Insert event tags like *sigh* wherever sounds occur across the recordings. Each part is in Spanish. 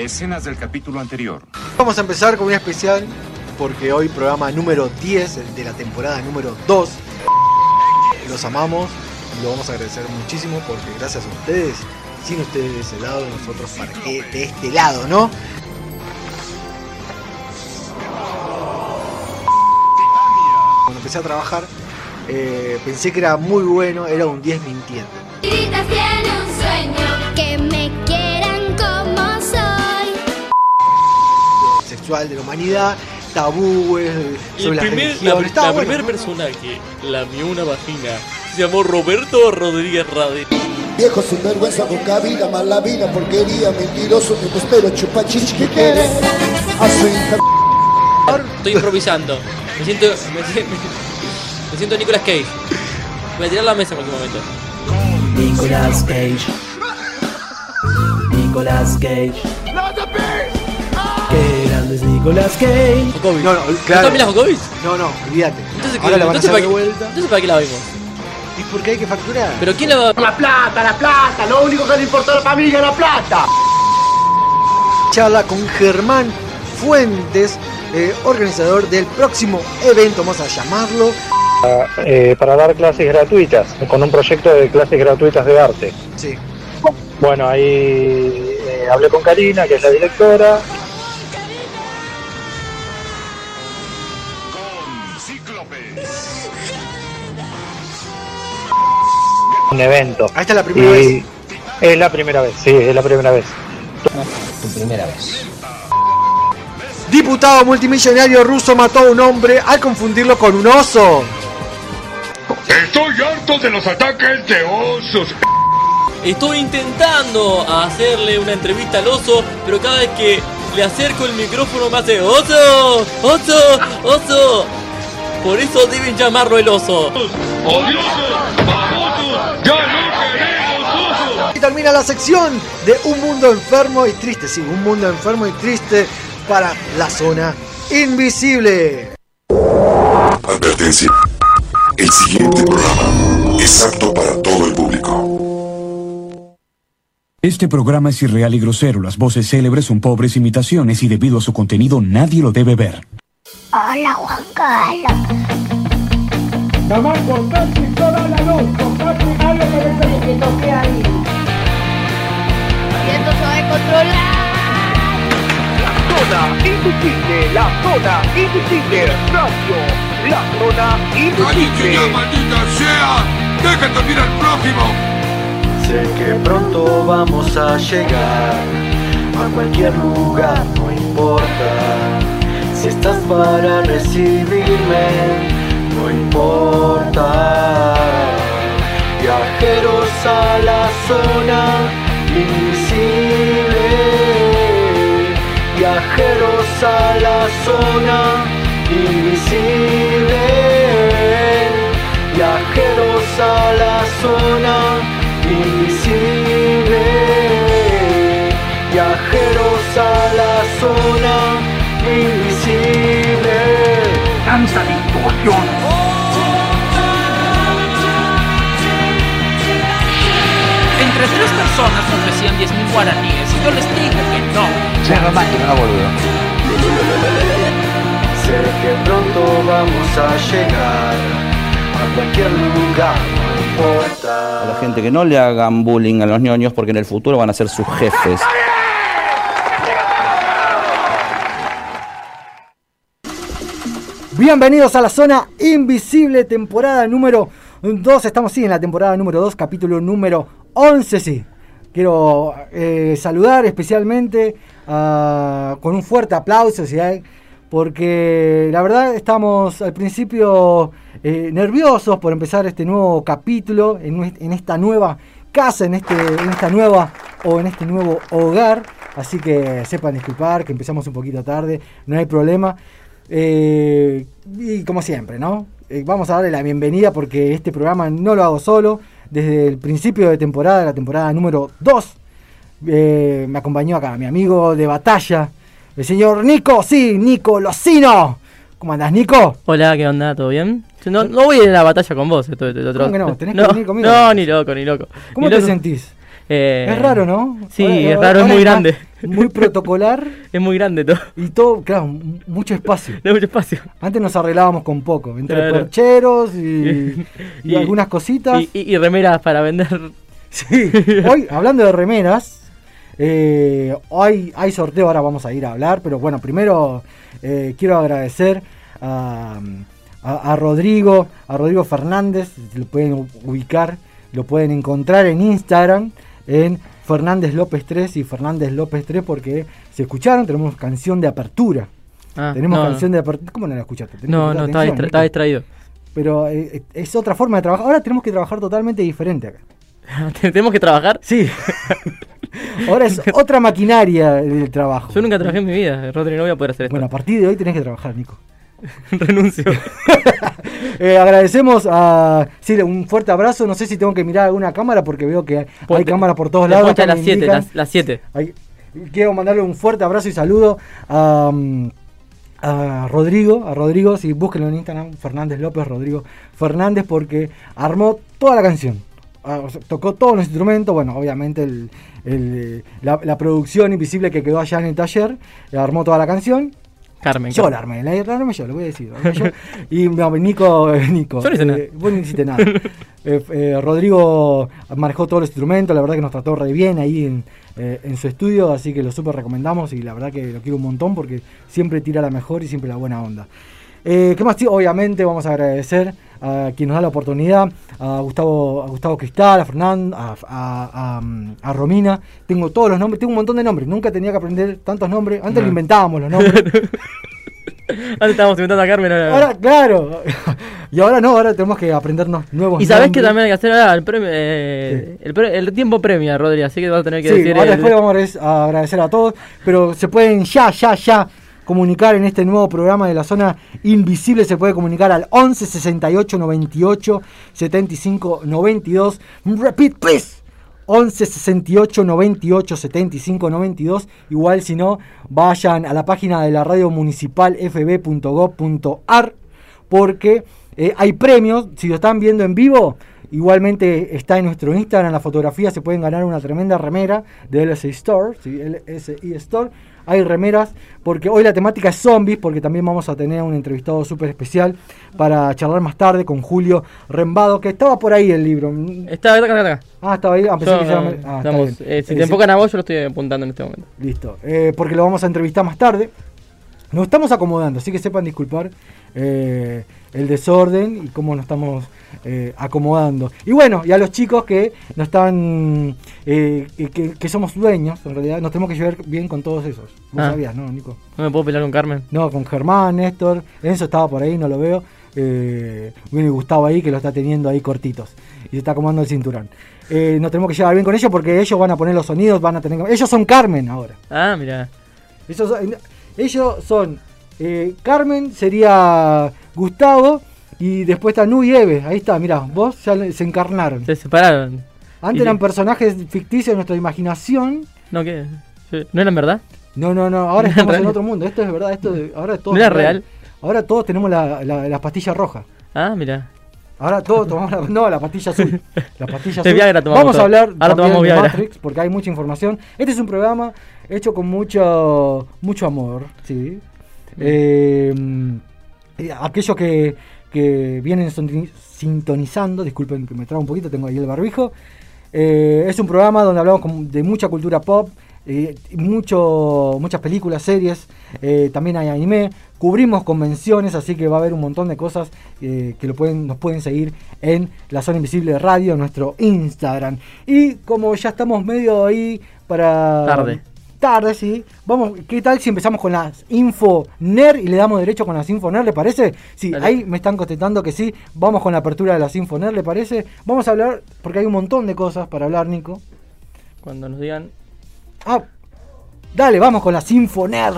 Escenas del capítulo anterior. Vamos a empezar con un especial porque hoy programa número 10 de la temporada número 2. Los amamos y lo vamos a agradecer muchísimo porque gracias a ustedes, sin ustedes de ese lado, nosotros para qué de este lado, ¿no? Cuando empecé a trabajar eh, pensé que era muy bueno, era un 10 mintiendo. Sexual de la humanidad, tabúes sobre el la primer, religión. la, Estaba la bueno, primer ¿no? persona que lamió una vagina se llamó Roberto Rodríguez Rade. Viejo sinvergüenza, boca vida, mala vida, porquería, mentiroso, te espero, chupachichi, ¿qué quieres? A su hija. Estoy improvisando. Me siento. Me, si- me siento Nicolas Cage. Voy a tirar la mesa en cualquier momento. Nicolas Cage. Nicolas Cage. Nicolas Cage. Jokovic. No, no, ¿No claro. también la Jokovic? No, no, olvídate. Entonces, ¿qué- Ahora la van a entonces, hacer ¿para de qué- vuelta. entonces ¿para qué la vimos? ¿Y por qué hay que facturar? ¿Pero quién la va La plata, la plata, lo único que le importa a la familia es la plata. charla con Germán Fuentes, eh, organizador del próximo evento, vamos a llamarlo. eh, para dar clases gratuitas, con un proyecto de clases gratuitas de arte. Sí. Bueno, ahí eh, hablé con Karina, que es la directora, un evento. Ahí está la primera y vez. es la primera vez, sí, es la primera vez. Diputado multimillonario ruso mató a un hombre al confundirlo con un oso. Estoy harto de los ataques de osos. Estoy intentando hacerle una entrevista al oso, pero cada vez que le acerco el micrófono me hace ¡Oso! ¡Oso! ¡Oso! Por eso deben llamarlo el oso. ¡Odiosos! ¡Babosos! ¡Ya no queremos osos! Y termina la sección de Un Mundo Enfermo y Triste. Sí, Un Mundo Enfermo y Triste para la zona invisible. Advertencia. El siguiente programa es apto para todo el público. Este programa es irreal y grosero. Las voces célebres son pobres imitaciones y debido a su contenido nadie lo debe ver. Hola Juan Carlos. Y esto se va a controlar. Zona invisible, la zona invisible, radio, la zona invisible. maldita sea! ¡Deja también al próximo! Sé que pronto vamos a llegar a cualquier lugar, no importa. Si estás para recibirme, no importa. Viajeros a la zona invisible. Viajeros a la zona invisible. Viajeros a la zona invisible. Viajeros a la zona invisible. Danza distorsión. Entre tres personas ofrecían 10.000 guaraníes y yo les dije que no. Se romántico, no boludo. Sé que pronto vamos a llegar a cualquier lugar, no importa. A la gente que no le hagan bullying a los ñoños porque en el futuro van a ser sus jefes. Bienvenidos a la zona invisible, temporada número 2. Estamos sí en la temporada número 2, capítulo número 11. Sí. Quiero eh, saludar especialmente a- con un fuerte aplauso, hay, porque la verdad estamos al principio eh, nerviosos por empezar este nuevo capítulo en esta nueva casa, en, este, en esta nueva o en este nuevo hogar. Así que sepan disculpar que empezamos un poquito tarde, no hay problema. Eh, y como siempre, ¿no? Eh, vamos a darle la bienvenida porque este programa no lo hago solo. Desde el principio de temporada, la temporada número 2, eh, me acompañó acá mi amigo de batalla, el señor Nico, sí, Nico Locino. ¿Cómo andás, Nico? Hola, ¿qué onda? ¿Todo bien? No, no voy a ir a la batalla con vos. Esto, esto, otro- ¿Cómo que no? *laughs* Tenés que venir conmigo. No, ni loco, ni loco. ¿Cómo Ni te loco. sentís? Eh, Es raro, ¿no? Sí, Ahora- es raro, es muy grande. Muy protocolar *laughs* Es muy grande todo. y todo, claro, mucho espacio. *laughs* No mucho espacio. Antes nos arreglábamos con poco, entre Claro. percheros y, *laughs* y algunas cositas. Y, y- remeras para vender. Sí, hoy hablando de remeras, eh, hoy hay sorteo, ahora vamos a ir a hablar, pero bueno, primero eh, quiero agradecer a, a- a Rodrigo, a Rodrigo Fernández, lo pueden ubicar, lo pueden encontrar en Instagram, en Fernández López 3 y Fernández López 3 porque se escucharon, tenemos canción de apertura. Ah, tenemos no, canción de apertura. ¿Cómo no la escuchaste? No, no, estaba, distra- estaba distraído. Pero eh, es otra forma de trabajar. Ahora tenemos que trabajar totalmente diferente acá. *laughs* ¿Tenemos que trabajar? Sí. *laughs* Ahora es otra maquinaria del trabajo. Yo nunca trabajé en mi vida, Rodri, no voy a poder hacer esto. Bueno, a partir de hoy tenés que trabajar, Nico. *laughs* Renuncio. *laughs* Eh, agradecemos a. Sí, un fuerte abrazo. No sé si tengo que mirar alguna cámara porque veo que hay, Ponte- cámaras por todos lados. acá las me 7, indican. las, las 7. Hay- Quiero mandarle un fuerte abrazo y saludo a, mm, a Rodrigo, a Rodrigo, si búsquenlo en Instagram, Fernández López, Rodrigo Fernández, porque armó toda la canción. Ah, tocó todos los instrumentos, bueno, obviamente el- el, la, la producción invisible que quedó allá en el taller, armó toda la canción. Carmen. Yo Carmen. la armé, la, armé yo, lo voy a decir. *laughs* yo. Y no, Nico, eh, Nico. Yo no hice nada. eh, vos no hiciste nada. *laughs* Eh, eh, Rodrigo manejó todos los instrumentos, la verdad que nos trató re bien ahí en, en su estudio, así que lo súper recomendamos y la verdad que lo quiero un montón porque siempre tira la mejor y siempre la buena onda. Eh, ¿Qué más? Sí, obviamente vamos a agradecer a quien nos da la oportunidad, a Gustavo, a Gustavo Cristal, a Fernando, a, a- a, mm, a Romina. Tengo todos los nombres, tengo un montón de nombres. Nunca tenía que aprender tantos nombres. Antes No. lo inventábamos los nombres. *laughs* Antes estábamos inventando a Carmen. Ahora, Ahora, claro. *laughs* Y ahora no, ahora tenemos que aprendernos nuevos y sabés que también hay que hacer ahora el premio. eh, el, pre- el tiempo premia, Rodri, así que vas a tener que Sí, decir. ahora el- después vamos a agradecer a todos, pero se pueden ya, ya, ya comunicar en este nuevo programa de la zona invisible, se puede comunicar al 11 68 98 75 92. Repeat, please. 11 68 98 75 92. Igual si no, vayan a la página de la radio municipal fb.gov.ar porque eh, hay premios. Si lo están viendo en vivo, igualmente está en nuestro Instagram la fotografía. Se pueden ganar una tremenda remera de LSI Store. ¿sí? LSI Store. Hay remeras porque hoy la temática es zombies porque también vamos a tener un entrevistado súper especial para charlar más tarde con Julio Rembado que estaba por ahí el libro. Está acá, acá, acá. Ah, estaba ahí. Ah, pensé Yo, que ya no, me- ah, estamos- eh, si Eh, te sí. enfocan a vos, yo lo estoy apuntando en este momento. Listo. Eh, porque lo vamos a entrevistar más tarde. Nos estamos acomodando, así que sepan disculpar eh, el desorden y cómo nos estamos eh, acomodando. Y bueno, y a los chicos que no están, eh, que, somos dueños, en realidad, nos tenemos que llevar bien con todos esos. Vos Ah. sabías, ¿no, Nico? No me puedo pelear con Carmen. No, con Germán, Néstor, Enzo estaba por ahí, no lo veo. Eh, y Gustavo ahí que lo está teniendo ahí cortitos y se está acomodando el cinturón. Nos tenemos que llevar bien con ellos porque ellos van a poner los sonidos, van a tener. Ellos son Carmen ahora. Ah, mira. Ellos son, ellos son eh, Carmen, sería Gustavo y después está Nu y Eve. Ahí está, mirá, vos ya se encarnaron. Se separaron. Antes eran personajes ficticios de nuestra imaginación. No, ¿qué? ¿No eran verdad? No, no, no, ahora *laughs* ¿No estamos en otro mundo. Esto es verdad, esto de- ahora todo ¿No es era real? Ahora todos tenemos la, la, la pastilla roja. Ah, mira. Ahora todos tomamos la, no, la pastilla azul. La pastilla *laughs* azul. Viagra tomamos Vamos a hablar Ahora tomamos de Viagra. Matrix porque hay mucha información. Este es un programa hecho con mucho mucho amor, sí. Eh, eh, aquellos que, que vienen sintoni- sintonizando, disculpen que me trago un poquito, tengo ahí el barbijo. Eh, es un programa donde hablamos de mucha cultura pop, eh, mucho, muchas películas, series, también hay anime, cubrimos convenciones, así que va a haber un montón de cosas que lo pueden, nos pueden seguir en la zona invisible radio, nuestro Instagram. Y como ya estamos medio ahí para... Tarde. Tarde, sí. Vamos, ¿qué tal si empezamos con las info NER y le damos derecho con las info NER, ¿le parece? Sí, Dale. ahí me están contestando que sí. Vamos con la apertura de las info NER, ¿le parece? Vamos a hablar, porque hay un montón de cosas para hablar, Nico. Cuando nos digan. Ah, dale, vamos con las info NER.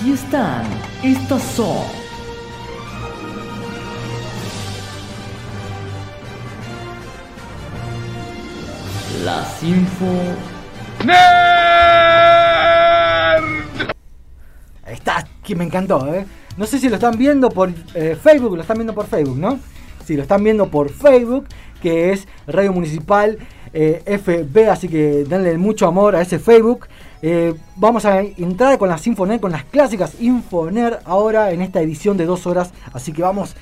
Aquí están. Estas son. Las info Está, que me encantó, ¿eh? No sé si lo están viendo por eh, Facebook, lo están viendo por Facebook, ¿no? Si lo están viendo por Facebook, que es Radio Municipal eh, FB, así que denle mucho amor a ese Facebook. Eh, vamos a entrar con las Infoner, con las clásicas Infoner ahora en esta edición de dos horas, así que vamos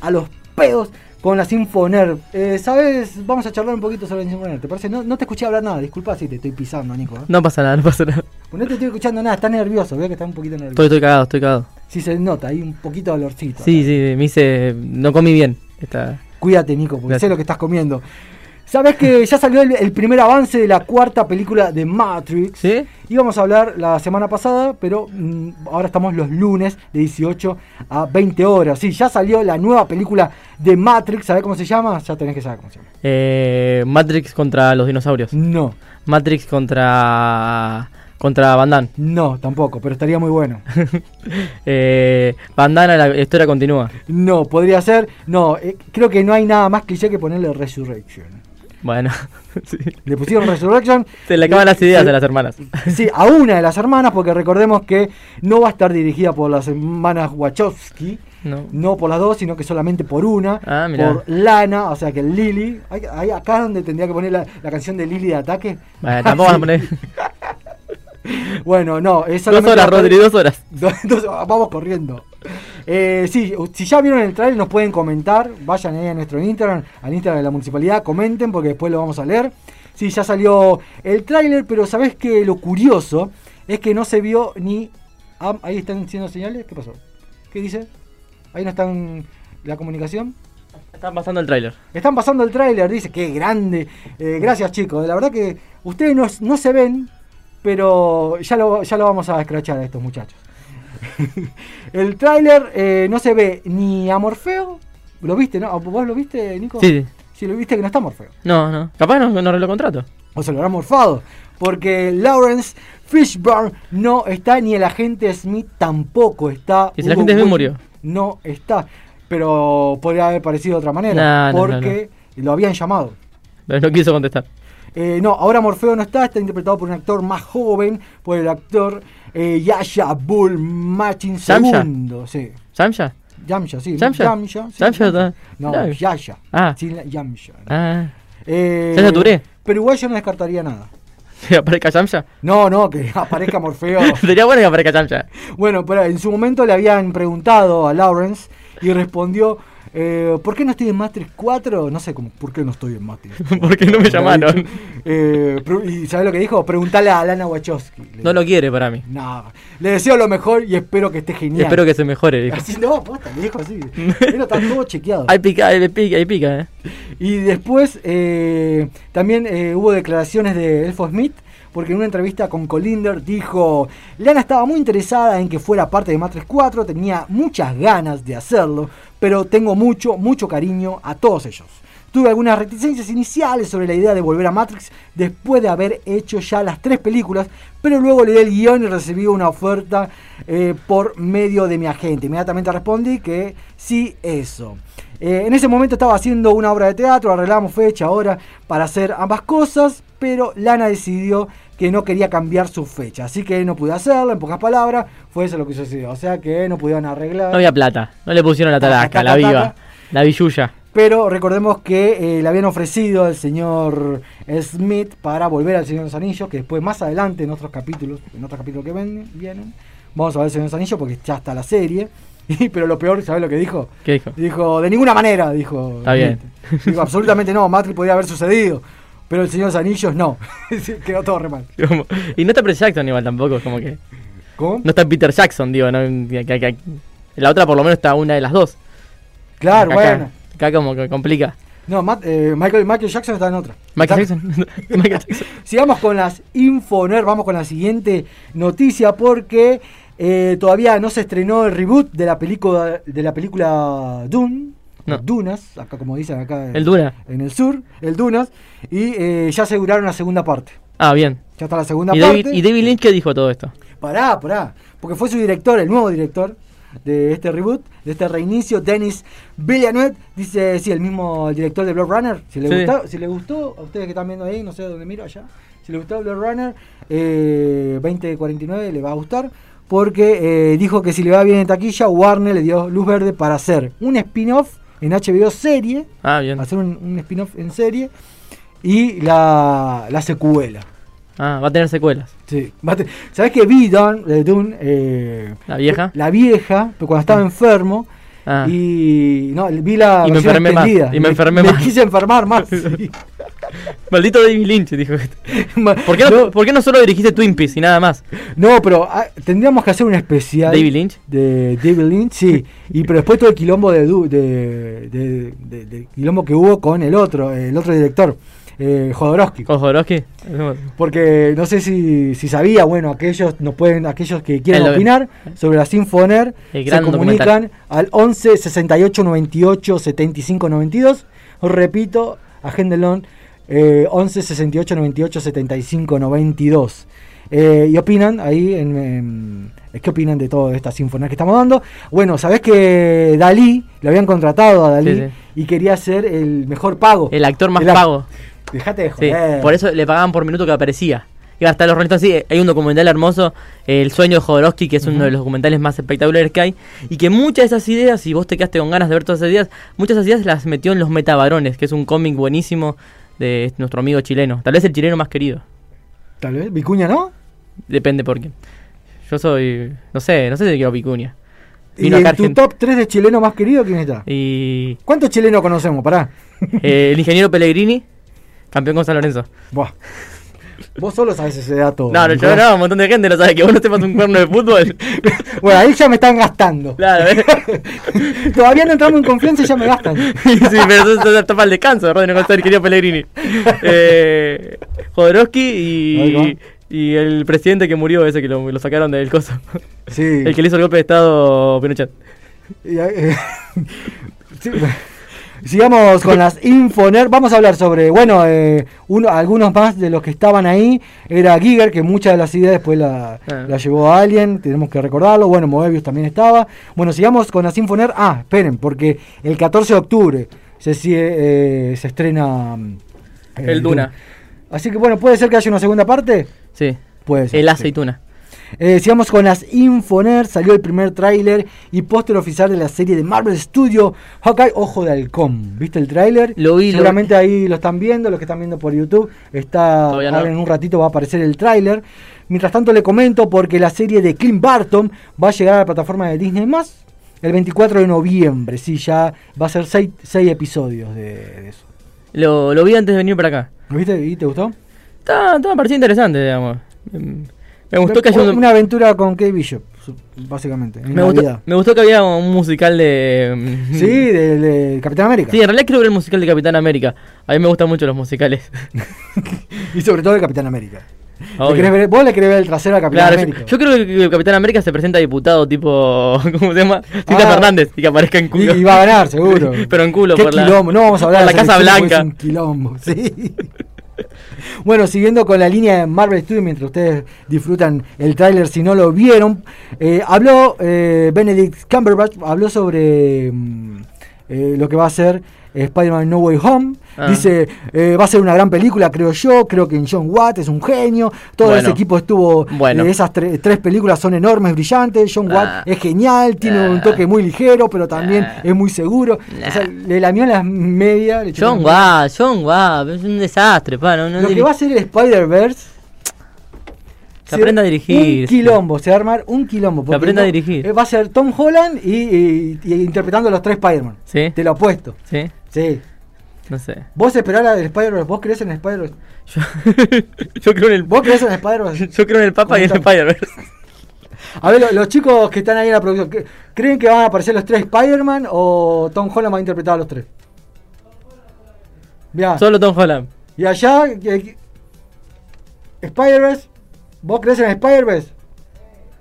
a los pedos con las Infoner. Eh, ¿Sabes? Vamos a charlar un poquito sobre las Infoner, ¿te parece? No, no te escuché hablar nada, disculpa si te estoy pisando, Nico. ¿eh? No pasa nada, no pasa nada. Pues no te estoy escuchando nada, estás nervioso, veo que estás un poquito nervioso. Estoy, estoy cagado, estoy cagado. Sí se nota, hay un poquito de olorcito. Sí, sí, me hice. No comí bien. Esta... Cuídate, Nico, porque Gracias. sé lo que estás comiendo. ¿Sabes que ya salió el, el primer avance de la cuarta película de Matrix? ¿Sí? Íbamos a hablar la semana pasada, pero mm, ahora estamos los lunes de 18 a 20 horas. Sí, ya salió la nueva película de Matrix. ¿Sabes cómo se llama? Ya tenés que saber cómo se llama. Eh, Matrix contra los dinosaurios. No. Matrix contra. contra Van Damme. No, tampoco, pero estaría muy bueno. *laughs* eh, Van Damme, la historia continúa. No, podría ser. No, eh, creo que no hay nada más cliché que ponerle Resurrection. Bueno, *laughs* sí. Le pusieron Resurrection. *laughs* Se le acaban las ideas a las hermanas. Sí, a una de las hermanas, porque recordemos que no va a estar dirigida por las hermanas Wachowski, No. no por las dos, sino que solamente por una, Ah, por Lana, o sea que Lily. Hay- hay acá donde tendría que poner la, la canción de Lily de ataque. Bueno, *laughs* tampoco van a poner. Bueno, no, es Dos horas, Rodri, dos horas. Dos- vamos corriendo. Eh, sí, si ya vieron el trailer nos pueden comentar, vayan ahí a nuestro Instagram, al Instagram de la municipalidad, comenten porque después lo vamos a leer. Sí, ya salió el tráiler, pero sabes que lo curioso es que no se vio ni... ah, ahí están haciendo señales, ¿qué pasó? ¿Qué dice? Ahí no están la comunicación. Están pasando el tráiler. Están pasando el tráiler, dice, qué grande. Eh, gracias chicos, la verdad que ustedes no, no se ven, pero ya lo, ya lo vamos a escrachar a estos muchachos. *laughs* el tráiler eh, no se ve ni a Morfeo, ¿lo viste, no? ¿Vos lo viste, Nico? Sí, sí. Lo viste que no está Morfeo. No, no. Capaz no, no lo contrato. O se lo habrá morfado. Porque Lawrence Fishburne no está, ni el agente Smith tampoco está. ¿Y si el agente Smith murió? No está. Pero podría haber parecido de otra manera. No, no, porque lo habían llamado. Pero no quiso contestar. Eh, no, ahora Morfeo no está, está interpretado por un actor más joven, por el actor eh, Yasha Bull ¿Yamcha? segundo. Sí. ¿Yamcha? Yamcha, sí. ¿Yamcha? Yamcha, sí, ¿Yamcha está- No. Yasha. Ah. Sí, la- Yamcha. Ah. Eh, Yasha Touré. Pero igual yo no descartaría nada. *laughs* ¿Que aparezca Yamcha? No, no, que aparezca Morfeo. *laughs* Sería bueno que aparezca Yamcha. Bueno, pero en su momento le habían preguntado a Lawrence y respondió, eh, ¿por qué no estoy en Matrix 4? No sé cómo, ¿por qué no estoy en Matrix 4? *laughs* ¿Por qué no me llamaron? Eh, ¿Y sabes lo que dijo? Preguntale a Lana Wachowski. Le No lo quiere para mí. No, le deseo lo mejor y espero que esté genial. Espero que se mejore, dijo. Así no, posta, le dijo así. *laughs* Pero está todo chequeado. Hay pica, hay pica, hay pica, eh. Y después eh, también eh, hubo declaraciones de Elfo Smith, porque en una entrevista con Colinder dijo, Lana estaba muy interesada en que fuera parte de Matrix 4, tenía muchas ganas de hacerlo, pero tengo mucho, mucho cariño a todos ellos. Tuve algunas reticencias iniciales sobre la idea de volver a Matrix después de haber hecho ya las tres películas, pero luego leí el guion y recibí una oferta eh, por medio de mi agente. Inmediatamente respondí que sí, eso. Eh, en ese momento estaba haciendo una obra de teatro, arreglamos fecha ahora para hacer ambas cosas, pero Lana decidió que no quería cambiar su fecha, así que no pude hacerlo, en pocas palabras, fue eso lo que sucedió, o sea que no pudieron arreglar. No había plata. No le pusieron la talaca, taca, la viva, la villuya. Pero recordemos que eh, le habían ofrecido al señor Smith para volver al Señor de los Anillos, que después más adelante en otros capítulos, en otros capítulos que ven- vienen, vamos a ver el Señor de los Anillos porque ya está la serie. *laughs* Y, pero lo peor, ¿sabes lo que dijo? ¿Qué dijo? Dijo, de ninguna manera, dijo. Está bien. Dijo, absolutamente no, Matrix podría haber sucedido, pero el Señor de los Anillos no. *laughs* Quedó todo re mal. Y no está Peter Jackson igual tampoco, como que. ¿Cómo? No está Peter Jackson, digo, no, que- que- que- la otra por lo menos está una de las dos. Claro, Acá- bueno. Acá como que complica. No, Matt- eh, Michael, Michael Jackson está en otra. Michael Está- Jackson. *laughs* Michael Jackson. *laughs* Sigamos con las Infoner, vamos con la siguiente noticia porque eh, todavía no se estrenó el reboot de la película de la película Dune, No. Dunas, acá como dicen acá El Duna. en el sur, el Dunas, y eh, ya aseguraron la segunda parte. Ah, bien. Ya está la segunda ¿Y parte. David, ¿Y David Lynch qué dijo todo esto? Pará, pará. Porque fue su director, el nuevo director de este reboot, de este reinicio, Denis Villeneuve. Dice, sí, el mismo director de Blade Runner. Si le, Sí. gustó, si le gustó, a ustedes que están viendo ahí, no sé dónde miro allá. Si le gustó Blade Runner, eh, 2049 le va a gustar. Porque eh, dijo que si le va bien en taquilla, Warner le dio luz verde para hacer un spin-off en HBO serie. Ah, bien. Hacer un, un spin-off en serie. Y la, la secuela. Ah, va a tener secuelas. Sí. va a te- ¿Sabés que vi Dawn, de Dune? eh, ¿La vieja? La vieja, pero cuando estaba enfermo. Ah. Y no, vi la Y me enfermé más, y me enfermé me más. quise enfermar más. *laughs* sí. Maldito David Lynch, dijo. *laughs* ¿Por qué no, ¿Por qué no solo dirigiste Twin Peaks y nada más? No, pero ah, tendríamos que hacer un especial. ¿David Lynch? De David Lynch, sí. y pero después todo el quilombo de, de- de- de quilombo que hubo con el otro, el otro director, eh, Jodorowsky. ¿Con Jodorowsky? Porque no sé si, si sabía, bueno, aquellos nos pueden, aquellos que quieran opinar sobre la Sinfoner se comunican al 11 68 98 75 92. Os repito, agéndenlo eh, 11 68 98 75 92. Eh, y opinan ahí en, en- ¿Qué opinan de toda esta sinfonía que estamos dando? Bueno, sabés que Dalí, lo habían contratado a Dalí Sí, sí. y quería ser el mejor pago. El actor más El pago. Dejate de Sí, joder. por eso le pagaban por minuto que aparecía. Y hasta los Rolling Stones, sí, hay un documental hermoso, El sueño de Jodorowsky, que es uno de los documentales más espectaculares que hay, y que muchas de esas ideas, si vos te quedaste con ganas de ver todas esas ideas, muchas de esas ideas las metió en Los Metabarones, que es un cómic buenísimo de nuestro amigo chileno. Tal vez el chileno más querido. Tal vez, Vicuña, ¿no? Depende por qué. Yo soy, no sé, no sé si quiero Vicuña. ¿Y Vino en tu top 3 de chileno más querido quién está? Y ¿Cuántos chilenos conocemos? Pará. eh, el ingeniero Pellegrini, campeón con San Lorenzo. Buah. Vos solo sabes ese dato. No, no, yo no, un montón de gente no sabe que vos no sepas un cuerno de fútbol. *laughs* Bueno, ahí ya me están gastando. Claro, ¿eh? *laughs* Todavía no entramos en confianza y ya me gastan. *laughs* sí, pero eso es etapa al descanso, ¿verdad? No contar el querido Pellegrini. Eh, Jodorowsky y, y el presidente que murió, ese que lo, lo sacaron del coso. Sí. El que le hizo el golpe de estado Pinochet. Y, eh, sí, Sigamos con las Infoner. Vamos a hablar sobre, bueno, eh, uno, algunos más de los que estaban ahí. Era Giger, que muchas de las ideas después la, Ah. la llevó a alguien. Tenemos que recordarlo. Bueno, Moebius también estaba. Bueno, sigamos con las Infoner. Ah, esperen, porque el 14 de octubre se, eh, se estrena mm, eh, El Duna. Así que bueno, puede ser que haya una segunda parte. Sí. Puede ser. El sí. Eh, sigamos con las Infoner. Salió el primer tráiler y póster oficial de la serie de Marvel Studio Hawkeye Ojo de Halcón. ¿Viste el tráiler? Lo vi, lo Seguramente ahí lo están viendo, los que están viendo por YouTube. Está, Todavía no. ahora en un ratito va a aparecer el tráiler. Mientras tanto le comento porque la serie de Clint Barton va a llegar a la plataforma de Disney+. El 24 de noviembre, sí, ya va a ser 6 episodios de, de eso. Lo, lo vi antes de venir para acá. ¿Lo viste y te gustó? Está, está, me pareció interesante, digamos. Mm, Me gustó que haya un, Una aventura con Kate Bishop, básicamente. En me, gustó, Navidad. me gustó que había un musical de. mm, Sí, de, de Capitán América. Sí, en realidad quiero ver el musical de Capitán América. A mí me gustan mucho los musicales. *laughs* Y sobre todo de Capitán América. ¿Le Obvio. querés ver- vos le querés ver el trasero a Capitán Claro, yo, América. yo creo que Capitán América se presenta a diputado tipo. *laughs* ¿Cómo se llama? Tita Ah. Fernández y que aparezca en culo. Y, y va a ganar, seguro. *laughs* Pero en culo, Qué por la, quilombo. No vamos a hablar por la Casa Blanca. Es un quilombo, sí. Bueno, siguiendo con la línea de Marvel Studios, mientras ustedes disfrutan el tráiler, si no lo vieron, eh, habló eh, Benedict Cumberbatch, habló sobre mm, eh, lo que va a ser Spider-Man No Way Home. Ah. Dice, eh, va a ser una gran película, creo yo, creo que John Watt es un genio, todo Bueno. ese equipo estuvo, Bueno. eh, esas tre- tres películas son enormes, brillantes, John Watt Ah. es genial, tiene un toque muy ligero, pero también es muy seguro. O sea, le lamió las medias. John Watt, John Watt, es un desastre, pa, no, no Lo que va a ser el Spider-Verse. Que se- aprenda a dirigir. Un quilombo, se va a armar un quilombo. porque aprenda a dirigir. eh, Va a ser Tom Holland y, y- y interpretando a los tres Spider-Man. ¿Sí? Te lo apuesto. ¿Sí? Sí. No sé. ¿Vos esperás el Spider-Verse? ¿Vos crees en el Spider-Verse? *laughs* Yo creo en el, ¿Vos crees en el Spider-Verse? *laughs* yo creo en el Papa y en el. Spider-Verse. A ver, lo- los chicos que están ahí en la producción, ¿cre- ¿creen que van a aparecer los tres Spider-Man o Tom Holland va a interpretar a los tres? Ya. Solo Tom Holland. Y allá, que- que- Spider-Verse, ¿vos crees en Spider-Verse?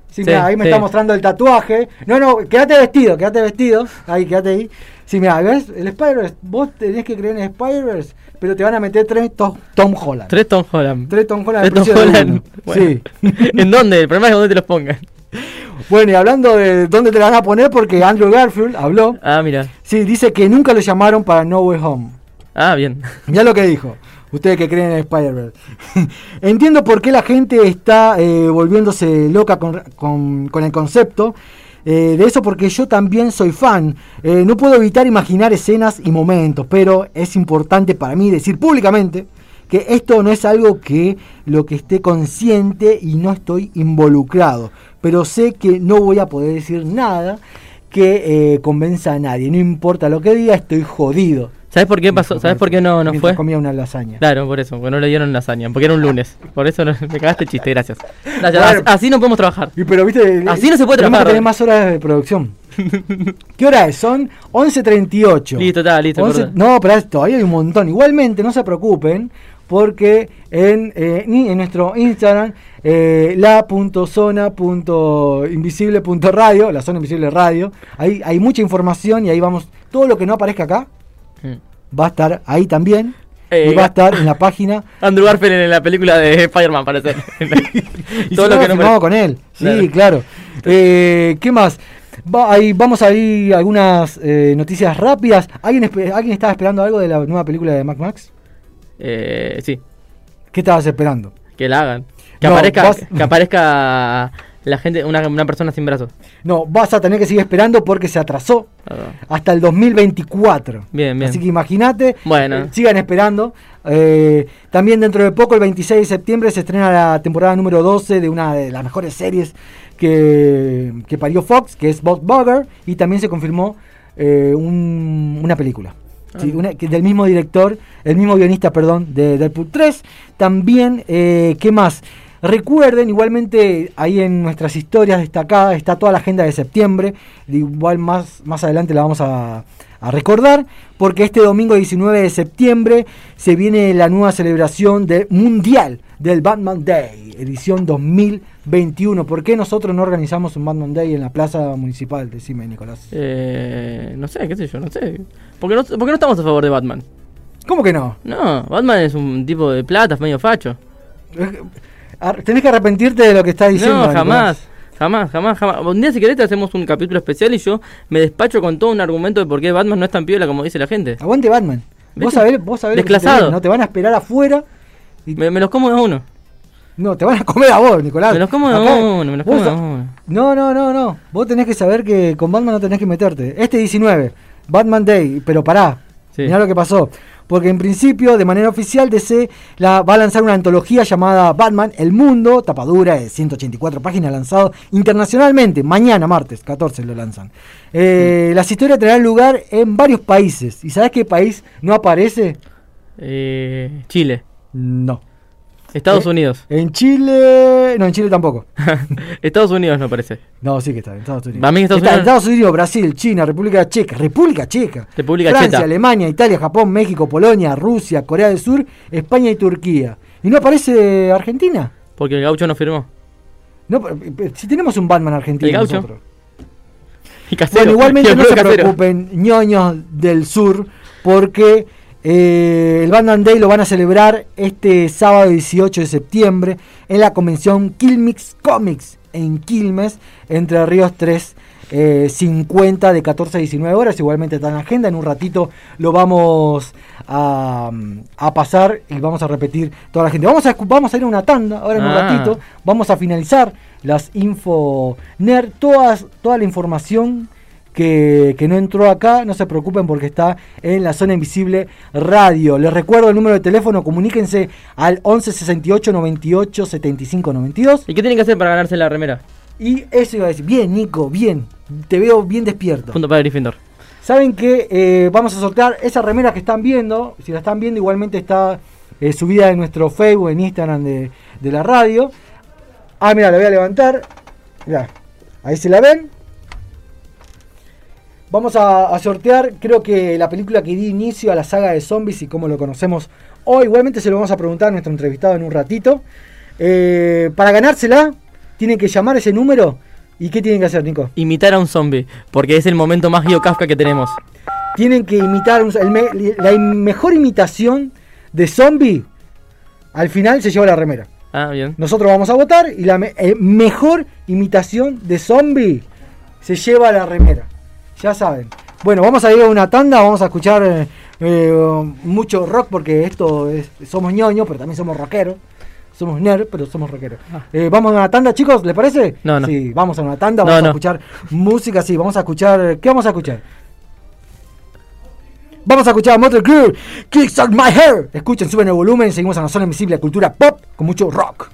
Sí, Sí, mirá, ahí me sí. está mostrando el tatuaje. No, no, quédate vestido, quédate vestido. Ahí, quédate ahí. Sí, mira, ¿ves? El Spider-Verse, vos tenés que creer en Spider-Verse, pero te van a meter tres Tom, Tom Holland. Tres Tom Holland. Tres Tom Holland. Tres Tom Holland. *laughs* Bueno. Sí. *laughs* ¿En dónde? El problema es dónde te los pongan. Bueno, y hablando de dónde te la van a poner, porque Andrew Garfield habló. Ah, mira. Sí, dice que nunca lo llamaron para No Way Home. Ah, bien. Ya lo que dijo. Ustedes que creen en Spider-Verse. *laughs* Entiendo por qué la gente está eh, volviéndose loca con, con- con el concepto. eh, de eso porque yo también soy fan. Eh, no puedo evitar imaginar escenas y momentos, pero es importante para mí decir públicamente que esto no es algo que lo que esté consciente y no estoy involucrado. Pero sé que no voy a poder decir nada que eh, convenza a nadie. No importa lo que diga, estoy jodido. ¿Sabes por qué pasó? ¿Sabes por qué no, no fue? comía una lasaña. Claro, por eso, porque no le dieron lasaña, porque era un lunes. Por eso no- *laughs* me cagaste el chiste, gracias. Gracias, Bueno. así, no podemos trabajar. Pero viste, Así no se puede tenemos que trabajar. tener más horas de producción. *laughs* ¿Qué hora es? Son 11.38. Listo, está, listo, 11 perdón. no, pero todavía hay un montón. Igualmente, no se preocupen, porque en, eh, en nuestro Instagram, eh, la.zona.invisible.radio, la zona invisible radio, ahí hay mucha información y ahí vamos. Todo lo que no aparezca acá. Va a estar ahí también. Eh, y va a estar en la página. *laughs* Andrew Garfield en la película de Spider-Man, parece. *laughs* *laughs* Y Todo lo que no parece. con él. Sí, Claro. claro. Eh, ¿Qué más? Va, ahí, vamos a ir algunas eh, noticias rápidas. ¿Alguien, ¿Alguien estaba esperando algo de la nueva película de Mac Max? Eh, sí, ¿Qué estabas esperando? que la hagan. Que, No, aparezca, vas- que aparezca la gente, una, una persona sin brazos. No, vas a tener que seguir esperando porque se atrasó hasta el 2024. Bien, bien. Así que imagínate, Bueno. eh, sigan esperando. Eh, también dentro de poco, el 26 de septiembre, se estrena la temporada número 12 de una de las mejores series que, que parió Fox, que es Bob Bugger, y también se confirmó eh, un- una película. Sí, Ah. una- que del mismo director, el mismo guionista, perdón, de Deadpool 3. También, ¿qué más? Recuerden, igualmente ahí en nuestras historias destacadas está toda la agenda de septiembre. Igual más, más adelante la vamos a, a recordar. Porque este domingo 19 de septiembre se viene la nueva celebración de mundial del Batman Day, edición 2021. ¿Por qué nosotros no organizamos un Batman Day en la plaza municipal? Decime, Nicolás. Eh, no sé, qué sé yo, no sé. ¿Por qué no, por qué no estamos a favor de Batman? ¿Cómo que no? No, Batman es un tipo de plata, es medio facho. Tenés que arrepentirte de lo que estás diciendo. No, jamás. Jamás, jamás, jamás. Un día si querés te hacemos un capítulo especial y yo me despacho con todo un argumento de por qué Batman no es tan piola como dice la gente. Aguante Batman. Vos ¿Viste? sabés, vos sabés se te Desclasado. no te van a esperar afuera. Me, me los como de a uno. No, te van a comer a vos, Nicolás. Me los como de Acá- uno, me los vos como de sa- uno. No, no, no, no. Vos tenés que saber que con Batman no tenés que meterte. Este 19, Batman Day, pero pará. Sí. Mirá lo que pasó. Porque en principio, de manera oficial, DC la, va a lanzar una antología llamada Batman El Mundo, tapadura de 184 páginas, lanzado internacionalmente. Mañana, martes, 14 lo lanzan. Eh. Las historias tendrán lugar en varios países. ¿Y sabes qué país no aparece? Eh, Chile. No. Estados Eh, Unidos. En Chile. No, en Chile tampoco. *laughs* Estados Unidos no parece. No, sí que está en Estados Unidos. Para Estados Está Unidos- Estados Unidos, Brasil, China, República Checa, República Checa, República Francia, Cheta. Alemania, Italia, Japón, México, Polonia, Rusia, Corea del Sur, España y Turquía. ¿Y no aparece Argentina? Porque el gaucho no firmó. No, pero- pero si tenemos un Batman argentino El gaucho. nosotros. *laughs* Y casero. Bueno, igualmente *laughs* no se casero. preocupen, ñoños del sur, porque eh, el Batman Day lo van a celebrar este sábado 18 de septiembre en la convención Quilmix Comics en Quilmes, Entre Ríos 3. eh, 50 de 14 a 19 horas, igualmente está en la agenda, en un ratito lo vamos a, a pasar y vamos a repetir toda la gente. Vamos a, vamos a ir a una tanda ahora en un Ah. ratito, vamos a finalizar las info nerd, todas, toda la información que, que no entró acá, no se preocupen porque está en la zona invisible radio. Les recuerdo el número de teléfono, comuníquense al 11 68 98 75 92. ¿Y qué tienen que hacer para ganarse la remera? Y eso iba a decir, bien Nico, bien, te veo bien despierto. Punto para Gryffindor. Saben que eh, vamos a sortear esa remera que están viendo. Si la están viendo, igualmente está eh, subida en nuestro Facebook, en Instagram de, de la radio. Ah, mira, la voy a levantar. Mirá, ahí se la ven. Vamos a, a sortear, creo que la película que di inicio a la saga de zombies y cómo lo conocemos hoy. Igualmente se lo vamos a preguntar a nuestro entrevistado en un ratito. Eh, para ganársela, tienen que llamar ese número. ¿Y qué tienen que hacer, Nico? Imitar a un zombie, porque es el momento más Kafka que tenemos. tienen que imitar un- el la mejor imitación de zombie. Al final se lleva la remera. Ah, bien. Nosotros vamos a votar y la me- eh, mejor imitación de zombie se lleva la remera. Ya saben. Bueno, vamos a ir a una tanda, vamos a escuchar eh, eh, mucho rock porque esto es, somos ñoños, pero también somos rockeros. Somos nerd, pero somos rockeros. Eh, vamos a una tanda, chicos, ¿les parece? Ah. No, no. Sí, vamos a una tanda, No, vamos no. a escuchar música, sí, vamos a escuchar. ¿Qué vamos a escuchar? Vamos a escuchar a Motor Crew, Kicks on My Hair. Escuchen, suben el volumen, seguimos en la zona invisible de cultura pop con mucho rock.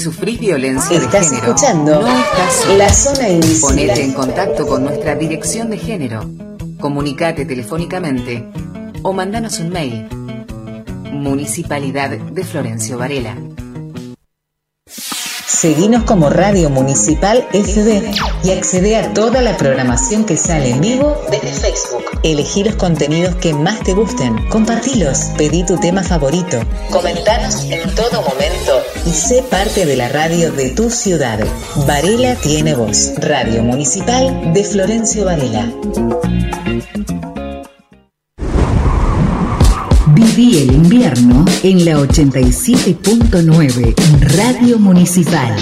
Sufrís violencia de Estás género, escuchando no estás sola. La Zona Invisible. Ponete en contacto con nuestra dirección de género. Comunicate telefónicamente o mandanos un mail. Municipalidad de Florencio Varela. Seguinos como Radio Municipal FB y accede a toda la programación que sale en vivo desde Facebook. Elegí los contenidos que más te gusten, compartilos, pedí tu tema favorito, comentanos en todo momento y sé parte de la radio de tu ciudad. Varela tiene voz. Radio Municipal de Florencio Varela. Viví el invierno en la 87.9 Radio Municipal.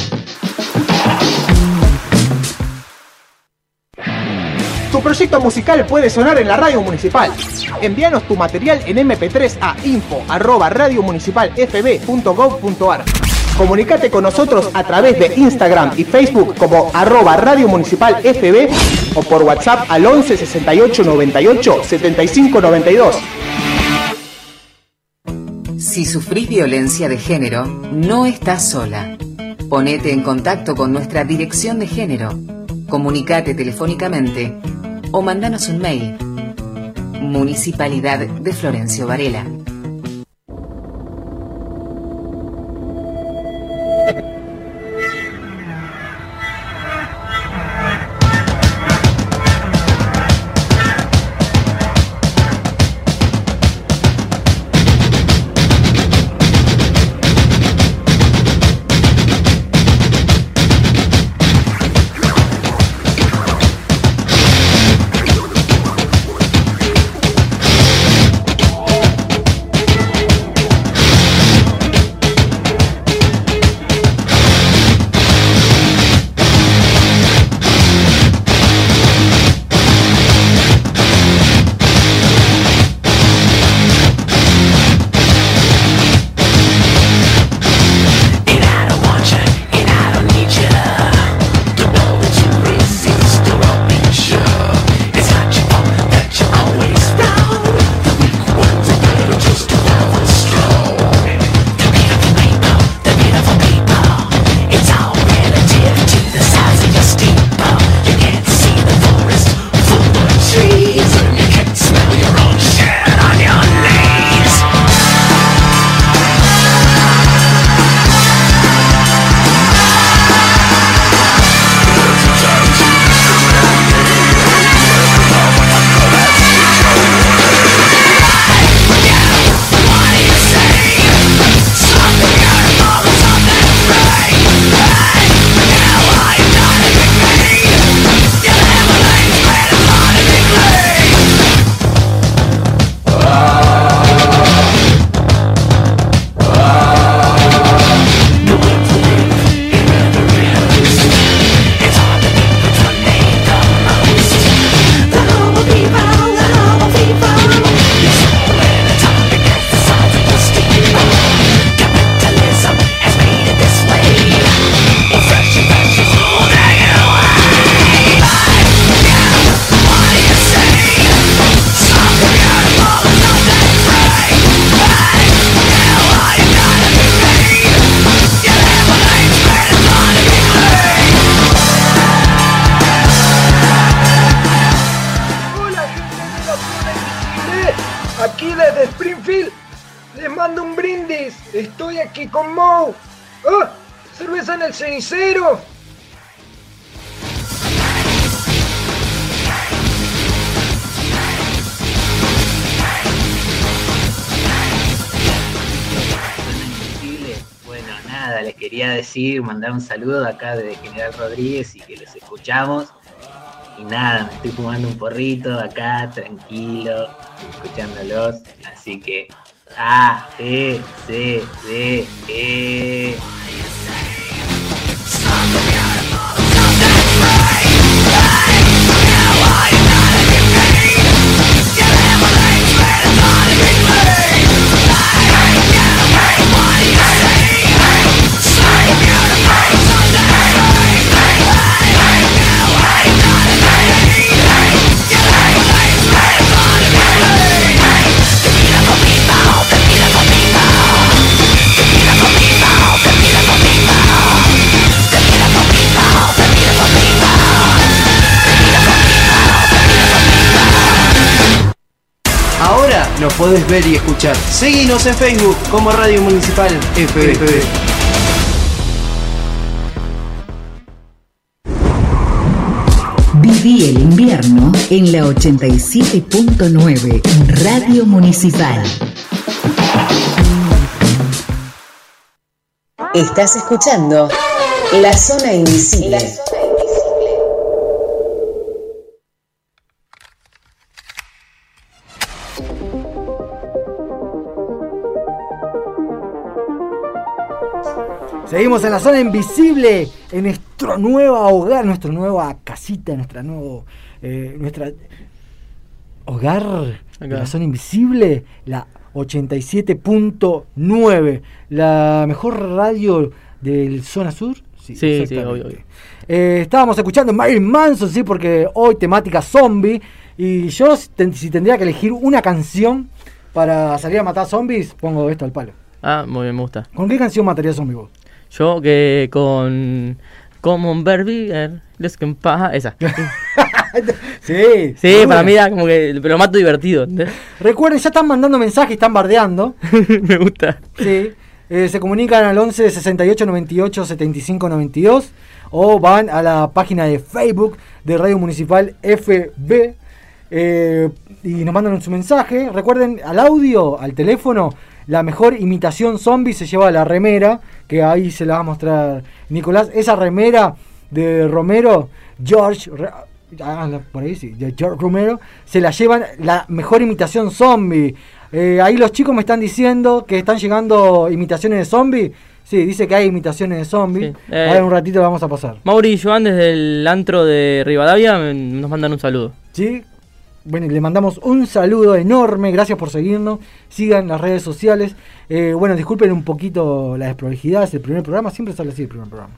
Tu proyecto musical puede sonar en la radio municipal. Envíanos tu material en MP3 a info@radiomunicipalfb.gov.ar. Comunicate con nosotros a través de Instagram y Facebook como arroba Radio Municipal FB o por WhatsApp al 11 68 98 75 92. Si sufrís violencia de género, no estás sola. Ponete en contacto con nuestra dirección de género. Comunicate telefónicamente o mandanos un mail. Municipalidad de Florencio Varela. Invisible. Bueno, nada, les quería decir, mandar un saludo acá de General Rodríguez y que los escuchamos. Y nada, me estoy fumando un porrito acá, tranquilo, escuchándolos. Así que, ah, sí, sí, sí, sí. Nos podés ver y escuchar. Seguinos en Facebook como Radio Municipal FB. Viví el invierno en la 87.9 Radio Municipal. Estás escuchando La Zona Invisible. Seguimos en la zona invisible, en nuestro nuevo hogar, nuestra nueva casita, nuestra nuevo, eh, nuestra hogar de la zona invisible, la 87.9, la mejor radio del zona sur. Sí, sí, exactamente. obvio, obvio. Eh, estábamos escuchando Marilyn Manson, sí, porque hoy temática zombie. Y yo, si ten- si tendría que elegir una canción para salir a matar zombies, pongo esto al palo. Ah, muy bien, me gusta. ¿Con qué canción mataría zombies vos? Yo que con como un Berbier, les que paja, esa. *laughs* Sí, Sí, para mí era como que pero mato divertido. Recuerden, ya están mandando mensajes, están bardeando. *laughs* Me gusta. Sí. Eh, se comunican al 11 68 98 75 92 o van a la página de Facebook de Radio Municipal FB eh, y nos mandan su mensaje. Recuerden, al audio, al teléfono, la mejor imitación zombie se lleva la remera, que ahí se la va a mostrar Nicolás. Esa remera de Romero, George, ah, por ahí sí, de George Romero, se la llevan la mejor imitación zombie. Eh, ahí los chicos me están diciendo que están llegando imitaciones de zombie. Sí, dice que hay imitaciones de zombie. Eh, Ahora en un ratito la vamos a pasar. Mauri y Joan desde el antro de Rivadavia nos mandan un saludo. ¿Sí? Bueno, le mandamos un saludo enorme, gracias por seguirnos, sigan las redes sociales. Eh, bueno, disculpen un poquito la desprolijidad, es el primer programa, siempre sale así el primer programa.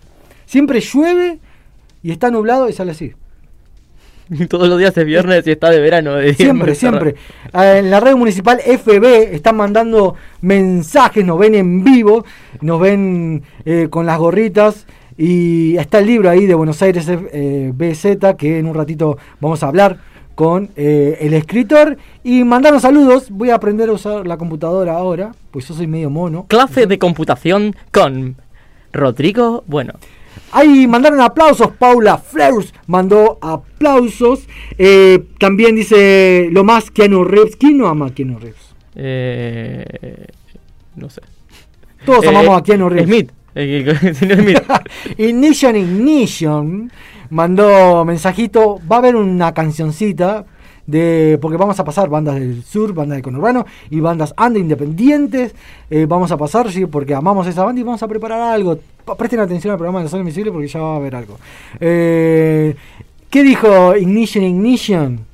Siempre llueve y está nublado y sale así. *laughs* Todos los días es viernes y está de verano. de Siempre, siempre. Ah, En la red municipal FB están mandando mensajes, nos ven en vivo, nos ven eh, con las gorritas. Y está el libro ahí de Buenos Aires eh, BZ, que en un ratito vamos a hablar con eh, el escritor. Y mandarnos saludos. Voy a aprender a usar la computadora ahora, pues yo soy medio mono. Clase de computación con Rodrigo Bueno. Ahí mandaron aplausos, Paula Fleurs mandó aplausos. Eh, también dice lo más Keanu Reeves. ¿Quién no ama a Keanu Reeves? Eh, no sé. Todos amamos a Keanu Reeves. Smith. *laughs* Smith. *laughs* Ignition Ignition mandó mensajito. Va a haber una cancioncita. De, porque vamos a pasar bandas del sur, bandas de conurbano y bandas ande independientes. Eh, vamos a pasar, sí, porque amamos esa banda y vamos a preparar algo. Presten atención al programa de Zona Invisible porque ya va a haber algo. Eh, ¿Qué dijo Ignition Ignition?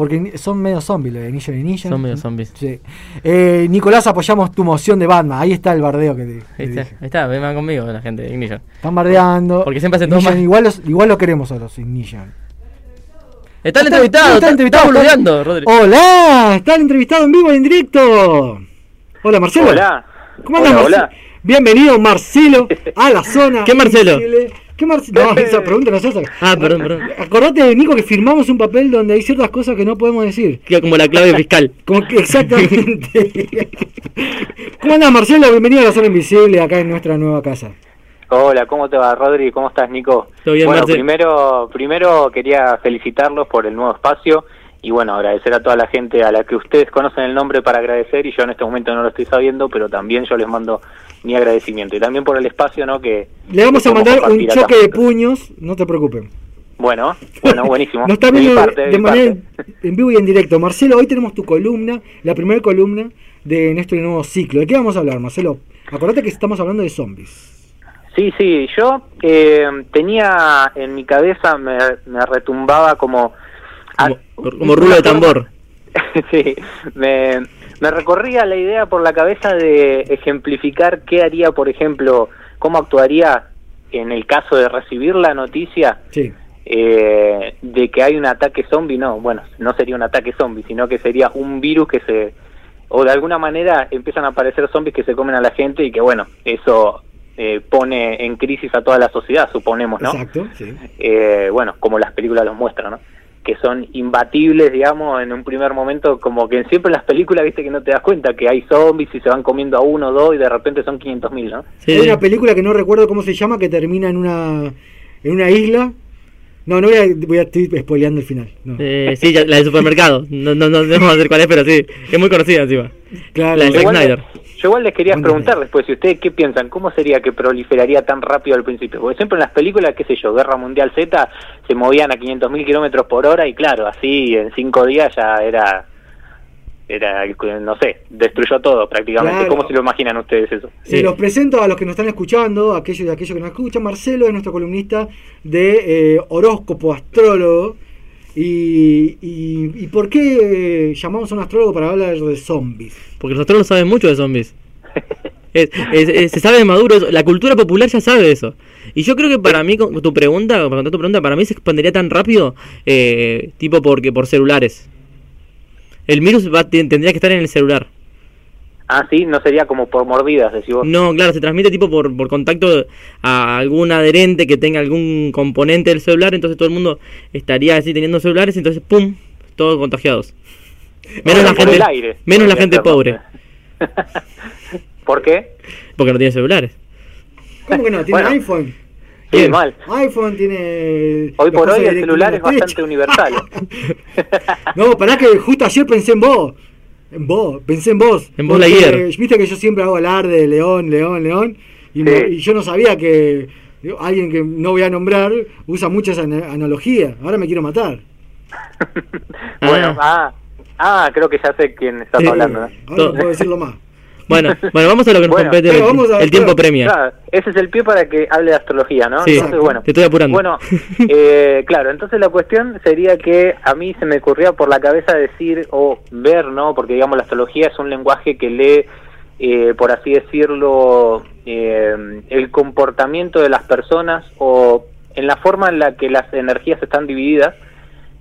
Porque son medio zombies los de Ignition Ignition. Son medio zombies. Sí. Eh, Nicolás, apoyamos tu moción de Batman. Ahí está el bardeo que te, Ahí te está, dije. ahí está, vengan conmigo la gente de Ignition. Están bardeando. Porque siempre hacen todo mal. igual, los, igual lo queremos a los Ignition. Está el entrevistado, está, está Rodri. Hola, está el entrevistado en vivo y en directo. Hola, Marcelo. Hola. ¿Cómo andas, Hola, Marcelo? hola. Bienvenido, Marcelo, a la zona. ¿Qué Marcelo? ¿Qué Marcelo? No, *laughs* esa pregunta no hace. Ah, perdón, perdón. Acordate, Nico, que firmamos un papel donde hay ciertas cosas que no podemos decir. Queda como la clave fiscal. Como que- exactamente. *laughs* ¿Cómo andas, Marcelo? Bienvenido a la zona invisible acá en nuestra nueva casa. Hola, ¿cómo te va, Rodri? ¿Cómo estás, Nico? Todo bien, bueno, Marce. primero, primero quería felicitarlos por el nuevo espacio y bueno, agradecer a toda la gente a la que ustedes conocen el nombre para agradecer y yo en este momento no lo estoy sabiendo, pero también yo les mando mi agradecimiento y también por el espacio, ¿no? Que Le vamos a mandar un choque de puños, no te preocupes. Bueno, bueno, buenísimo. *laughs* Nos está De viendo parte, de, manera parte. en vivo y en directo. Marcelo, hoy tenemos tu columna, la primera columna de nuestro nuevo ciclo. ¿De qué vamos a hablar, Marcelo? Acordate que estamos hablando de zombies. Sí, sí, yo eh, tenía en mi cabeza, me, me retumbaba como... Como rulo de tambor. *laughs* sí, me, me recorría la idea por la cabeza de ejemplificar qué haría, por ejemplo, cómo actuaría en el caso de recibir la noticia Sí. eh, de que hay un ataque zombie. No, bueno, no sería un ataque zombie, sino que sería un virus que se... O de alguna manera empiezan a aparecer zombies que se comen a la gente y que, bueno, eso eh, pone en crisis a toda la sociedad, suponemos, ¿no? Exacto, sí. Eh, bueno, como las películas los muestran, ¿no? Que son imbatibles, digamos, en un primer momento, como que siempre en las películas, viste que no te das cuenta que hay zombies y se van comiendo a uno o dos y de repente son 500.000, ¿no? Hay una película que no recuerdo cómo se llama que termina en una en una isla. No, no voy a, voy a estoy spoileando el final. no. Eh, sí, ya- la del supermercado. No, no, no, no vamos a decir cuál es, pero sí. Es muy conocida encima. Claro. La de Zack Snyder. Yo igual les quería preguntar después, si ustedes qué piensan, ¿cómo sería que proliferaría tan rápido al principio? Porque siempre en las películas, qué sé yo, Guerra Mundial Z, se movían a 500.000 kilómetros por hora y claro, así en cinco días ya era, era, no sé, destruyó todo prácticamente. Claro. ¿Cómo se lo imaginan ustedes eso? Se los presento a los que nos están escuchando, aquellos de aquellos que nos escuchan. Marcelo es nuestro columnista de eh, horóscopo astrólogo. Y, y, ¿Y por qué llamamos a un astrólogo para hablar de zombies? Porque los astrólogos saben mucho de zombies. *laughs* Es- es- es- se sabe de maduro eso. La cultura popular ya sabe eso. Y yo creo que para mí, con tu pregunta, para contestar tu pregunta, para mí se expandería tan rápido, eh, tipo porque por celulares. El virus va, ten- tendría que estar en el celular. Ah, sí, no sería como por mordidas, decís vos. No, claro, se transmite tipo por, por contacto a algún adherente que tenga algún componente del celular, entonces todo el mundo estaría así teniendo celulares, entonces ¡pum! Todos contagiados. Menos la gente, el aire, menos la gente pobre, *laughs* ¿Por qué? porque no tiene celulares. ¿Cómo que no? Tiene Bueno. iPhone. Sí, mal. iPhone tiene. Hoy por hoy el celular es bastante universal. *laughs* No, pará que justo ayer pensé en vos. En vos, pensé en vos. En vos, Porque, Lightyear. Viste que yo siempre hago alarde de León, León, León. Y, me- Sí. y yo no sabía que digo, alguien que no voy a nombrar usa muchas ana- analogías. Ahora me quiero matar. *laughs* Bueno, ah, ah, creo que ya sé quién estás Sí, hablando. Ahora no puedo decirlo más. Bueno, bueno, vamos a lo que nos Bueno, compete. el- tiempo premia. claro, ese es el pie para que hable de astrología, ¿no? Sí, entonces, bueno, te estoy apurando. Bueno, *laughs* eh, claro, entonces la cuestión sería que a mí se me ocurría por la cabeza decir o ver, ¿no? Porque digamos la astrología es un lenguaje que lee, eh, por así decirlo, eh, el comportamiento de las personas o en la forma en la que las energías están divididas.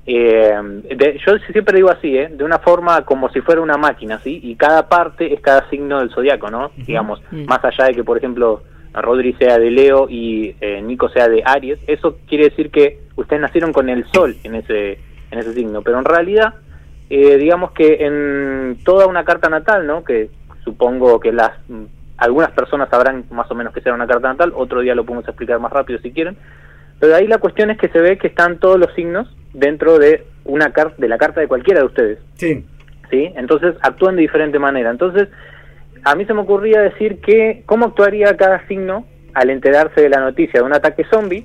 Eh, de- yo siempre digo así, ¿eh? de una forma como si fuera una máquina, ¿sí? Y cada parte es cada signo del zodiaco, ¿no? Digamos, Mm. más allá de que, por ejemplo, Rodri sea de Leo y eh, Nico sea de Aries, eso quiere decir que ustedes nacieron con el sol en ese, en ese signo, pero en realidad, eh, digamos que en toda una carta natal, ¿no? Que supongo que las mm, algunas personas sabrán más o menos que será una carta natal, otro día lo podemos explicar más rápido si quieren, pero ahí la cuestión es que se ve que están todos los signos dentro de una carta de la carta de cualquiera de ustedes. Sí. ¿sí? Entonces actúan de diferente manera. Entonces, a mí se me ocurría decir que cómo actuaría cada signo al enterarse de la noticia de un ataque zombie,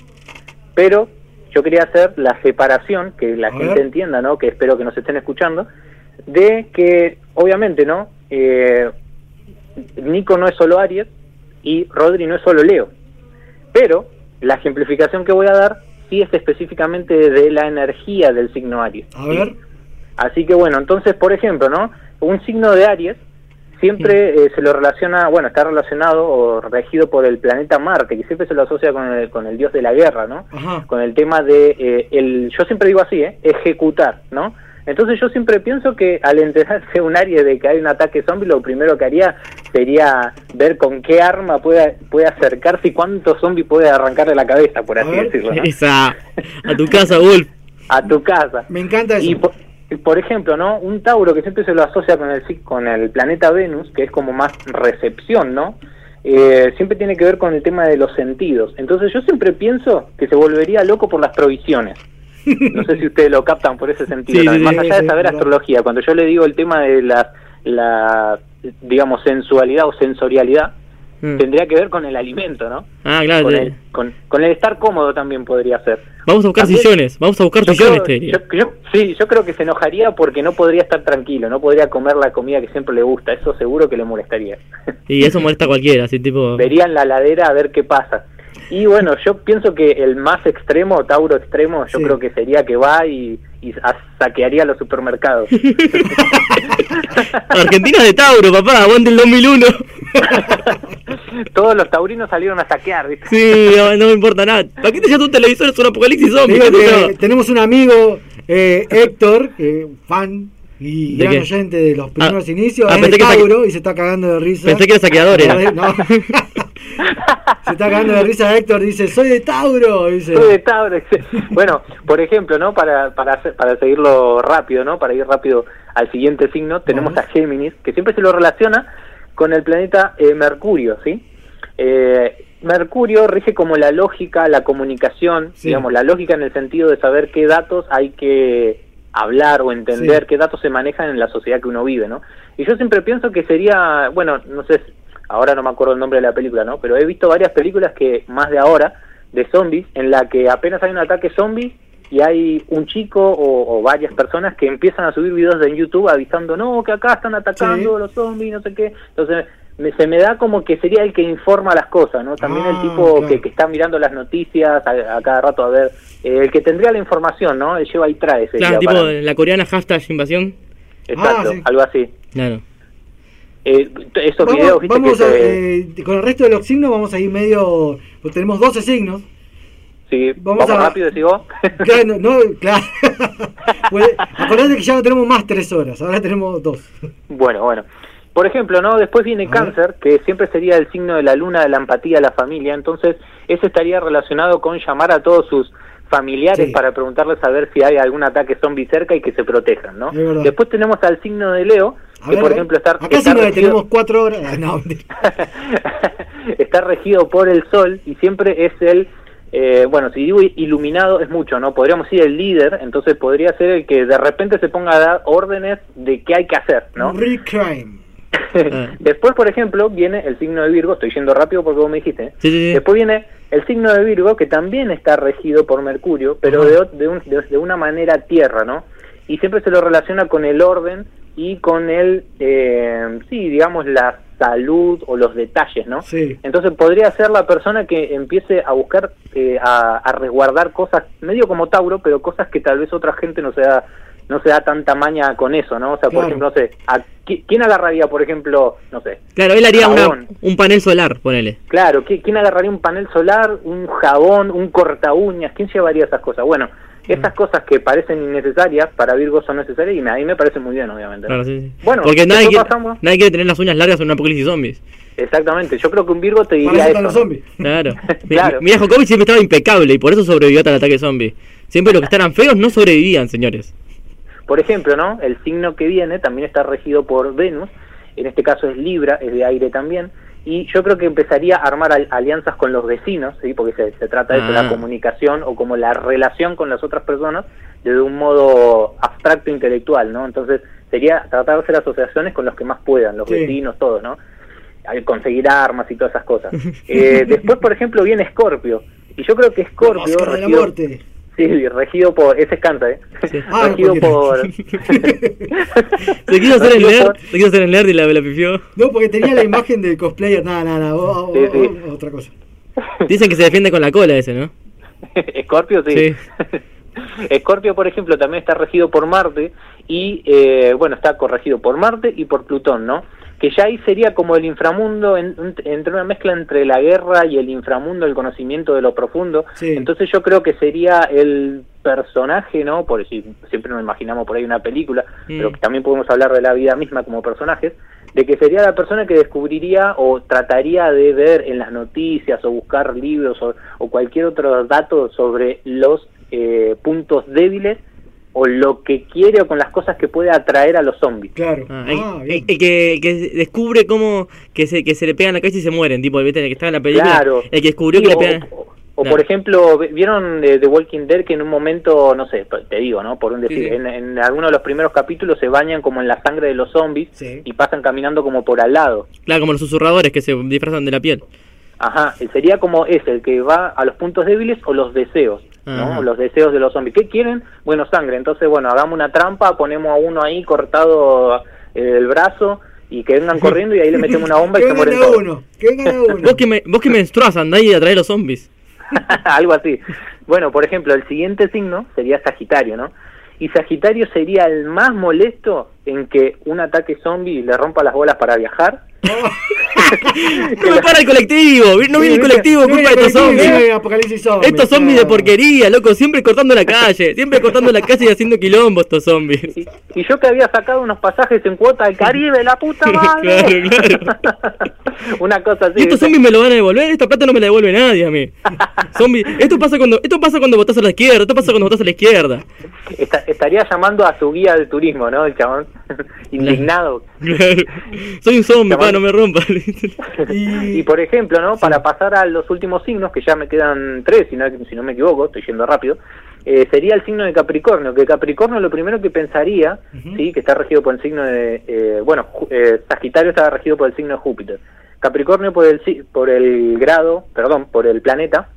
pero yo quería hacer la separación, que la A gente ver. entienda, ¿no? Que espero que nos estén escuchando, de que obviamente, ¿no? Eh, Nico no es solo Aries y Rodri no es solo Leo, pero la ejemplificación que voy a dar es específicamente de la energía del signo Aries. A ¿sí? ver. Así que bueno, entonces, por ejemplo, ¿no? Un signo de Aries siempre eh, se lo relaciona, bueno, está relacionado o regido por el planeta Marte, que siempre se lo asocia con el, con el dios de la guerra, ¿no? Ajá. Con el tema de, eh, el, yo siempre digo así, ¿eh? Ejecutar, ¿no? Entonces yo siempre pienso que al enterarse un Aries de que hay un ataque zombie, lo primero que haría sería ver con qué arma puede, puede acercarse y cuántos zombies puede arrancarle la cabeza, por así decirlo. ¿no? *laughs* Esa, a tu casa, Wolf. a tu casa. Me encanta eso. Y por, por ejemplo, ¿no? Un Tauro que siempre se lo asocia con el con el planeta Venus, que es como más recepción, ¿no? Eh, siempre tiene que ver con el tema de los sentidos. Entonces yo siempre pienso que se volvería loco por las provisiones. No sé si ustedes lo captan por ese sentido. Sí, también. sí, más allá sí, de saber astrología, cuando yo le digo el tema de la, la digamos, sensualidad o sensorialidad, Mm. tendría que ver con el alimento, ¿no? Ah, claro. Con el, con, con el estar cómodo también podría ser. Vamos a buscar También- sillones, vamos a buscar sillones, creo- te diría. yo- yo- sí, yo creo que se enojaría porque no podría estar tranquilo, no podría comer la comida que siempre le gusta, eso seguro que le molestaría. Y eso molesta a cualquiera, así tipo... Vería en la ladera a ver qué pasa. Y bueno, yo pienso que el más extremo, Tauro extremo, yo Sí. creo que sería que va y, saquearía los supermercados. *laughs* Argentina de Tauro, papá, aguante el 2001. Todos los taurinos salieron a saquear, ¿viste? Sí, no, no me importa nada. ¿Para qué te llevas un televisor? Es un apocalipsis zombie. digo tenemos un amigo, eh, Héctor, eh, fan, Y ¿De gran qué? oyente de los primeros Ah, inicios, ah, es pensé de sa- Tauro y se está cagando de risa. Pensé que era saqueador, era. *laughs* No. se está cagando de risa Héctor, dice, soy de Tauro. Dice. Soy de Tauro. bueno, por ejemplo, ¿no? Para, para, hacer- para seguirlo rápido, ¿no? Para ir rápido al siguiente signo, tenemos a Géminis, que siempre se lo relaciona con el planeta eh, Mercurio, ¿sí? Eh, Mercurio rige como la lógica, la comunicación, Sí. digamos, la lógica en el sentido de saber qué datos hay que hablar o entender, Sí. qué datos se manejan en la sociedad que uno vive, ¿no? Y yo siempre pienso que sería, bueno, no sé, ahora no me acuerdo el nombre de la película, ¿no? Pero he visto varias películas que, más de ahora, de zombies, en la que apenas hay un ataque zombie y hay un chico o, o varias personas que empiezan a subir videos en YouTube avisando, no, que acá están atacando Sí. los zombies, no sé qué. Entonces, me- se me da como que sería el que informa las cosas, ¿no? También Ah, el tipo claro. que, que está mirando las noticias a, a cada rato a ver, eh, el que tendría la información, ¿no? Él lleva y trae. sería Claro, tipo para la coreana hashtag invasión. Exacto, Ah, sí. algo así. Claro. Eh, esos Vamos, videos, viste, vamos que a- se- eh, con el resto de los signos vamos a ir medio... Pues tenemos 12 signos. sí, vamos vamos, a- rápido, decís vos. *laughs* Claro, no, no, claro. *laughs* Pues, acordate que ya no tenemos más 3 horas, ahora tenemos 2. Bueno, bueno. Por ejemplo, ¿no? Después viene cáncer, que siempre sería el signo de la luna, de la empatía, de la familia. Entonces, ese estaría relacionado con llamar a todos sus familiares Sí. para preguntarles a ver si hay algún ataque zombie cerca y que se protejan, ¿no? Después tenemos al signo de Leo, A que ver, por ejemplo está, acá está sí nos regido- tenemos 4 horas. *laughs* No, *laughs* está regido por el sol y siempre es el, eh, bueno, si digo iluminado es mucho, ¿no? Podríamos decir el líder, entonces podría ser el que de repente se ponga a dar órdenes de qué hay que hacer, ¿no? Crime. *laughs* Después, por ejemplo, viene el signo de Virgo, estoy yendo rápido porque vos me dijiste. Sí, sí, sí. Después viene el signo de Virgo, que también está regido por Mercurio, pero de, de, un- de- de una manera tierra, ¿no? Y siempre se lo relaciona con el orden y con el, eh, sí, digamos, la salud o los detalles, ¿no? Sí. Entonces podría ser la persona que empiece a buscar, eh, a, a resguardar cosas, medio como Tauro, pero cosas que tal vez otra gente no se da, no se da tanta maña con eso, ¿no? O sea, por ejemplo, no sé, ¿a qui- ¿quién agarraría, por ejemplo, no sé, Claro, él haría una, un panel solar, ponele. Claro, ¿qui- ¿quién agarraría un panel solar, un jabón, un corta uñas? ¿Quién llevaría esas cosas? Bueno, esas cosas que parecen innecesarias para Virgo son necesarias y a mí me parece muy bien, obviamente. ¿no? Claro, sí, sí. Bueno, Porque nadie quiere, pasamos- nadie quiere tener las uñas largas en un apocalipsis zombies. Exactamente, yo creo que un Virgo te diría eso los zombies. *laughs* Claro. Claro. Mi- Mira, Jokovic siempre estaba impecable y por eso sobrevivió hasta el ataque zombie. Siempre los que estaban feos no sobrevivían, señores. Por ejemplo, ¿no? El signo que viene también está regido por Venus, en este caso es Libra, es de aire también, y yo creo que empezaría a armar al- alianzas con los vecinos, ¿sí? Porque se, se trata de eso, la comunicación o como la relación con las otras personas desde un modo abstracto intelectual, ¿no? Entonces sería tratar de hacer asociaciones con los que más puedan, los Sí. vecinos, todos, ¿no? Al conseguir armas y todas esas cosas. *laughs* Eh, después, por ejemplo, viene Escorpio, y yo creo que Escorpio... Sí, regido por... Ese es Canta, ¿eh? Ah, regido cualquiera. por... *laughs* Se quiso hacer el nerd, por- se quiso hacer el nerd y la, la pifió. No, porque tenía la imagen del cosplayer. Nada, nada, Sí, sí. otra cosa. Dicen que se defiende con la cola ese, ¿no? *laughs* Escorpio, sí. Sí. *laughs* Escorpio, por ejemplo, también está regido por Marte y, eh, bueno, está corregido por Marte y por Plutón, ¿no? Que ya ahí sería como el inframundo, en- un- entre una mezcla entre la guerra y el inframundo, el conocimiento de lo profundo. Sí. Entonces yo creo que sería el personaje, ¿no? Por si siempre nos imaginamos por ahí una película, Mm. pero que también podemos hablar de la vida misma como personajes, de que sería la persona que descubriría o trataría de ver en las noticias o buscar libros o, o cualquier otro dato sobre los eh, puntos débiles o lo que quiere o con las cosas que puede atraer a los zombies. Claro. Ah, el, Ah, que, que descubre cómo que se, que se le pegan la cabeza y se mueren, tipo. El que estaba en la película. Claro. El que descubrió Sí, que le o- pegan. O, o Claro. por ejemplo, ¿vieron de The Walking Dead que en un momento, no sé, te digo, ¿no? Por un decir, Sí, sí. En, en alguno de los primeros capítulos se bañan como en la sangre de los zombies Sí. y pasan caminando como por al lado. Claro, como los susurradores que se disfrazan de la piel. Ajá, sería como ese, el que va a los puntos débiles o los deseos, ¿no? Ajá. Los deseos de los zombies. ¿Qué quieren? Bueno, sangre. Entonces, bueno, hagamos una trampa, ponemos a uno ahí cortado eh, el brazo y que vengan *laughs* corriendo y ahí le metemos una bomba y que se vengan mueren a todos. uno. Que vengan a *laughs* uno. Vos que, me, vos que menstruás, andá y atrae los zombies. *laughs* Algo así. Bueno, por ejemplo, el siguiente signo sería Sagitario, ¿no? Y Sagitario sería el más molesto en que un ataque zombie le rompa las bolas para viajar. *laughs* No me para el colectivo, no viene el colectivo, culpa de estos zombies. Estos zombies de porquería, loco, siempre cortando la calle, siempre cortando la calle y haciendo quilombo estos zombies. Y yo que había sacado unos pasajes en cuota al Caribe, la puta *laughs* madre. Claro, claro. *laughs* Una cosa así. Y estos zombies me lo van a devolver, esta plata no me la devuelve nadie a mí. Zombie, esto pasa cuando, esto pasa cuando votás a la izquierda, esto pasa cuando votás a la izquierda. Esta- estaría llamando a su guía de turismo, ¿no? El chabón. *laughs* Indignado. *laughs* Soy un zombie, pa, no me rompas. *laughs* Y, por ejemplo, ¿no? Para pasar a los últimos signos, que ya me quedan tres, si no, si no me equivoco, estoy yendo rápido, eh, sería el signo de Capricornio, que Capricornio lo primero que pensaría, sí, que está regido por el signo de, eh, bueno, eh, Sagitario está regido por el signo de Júpiter, Capricornio por el, si- por el grado, perdón, por el planeta,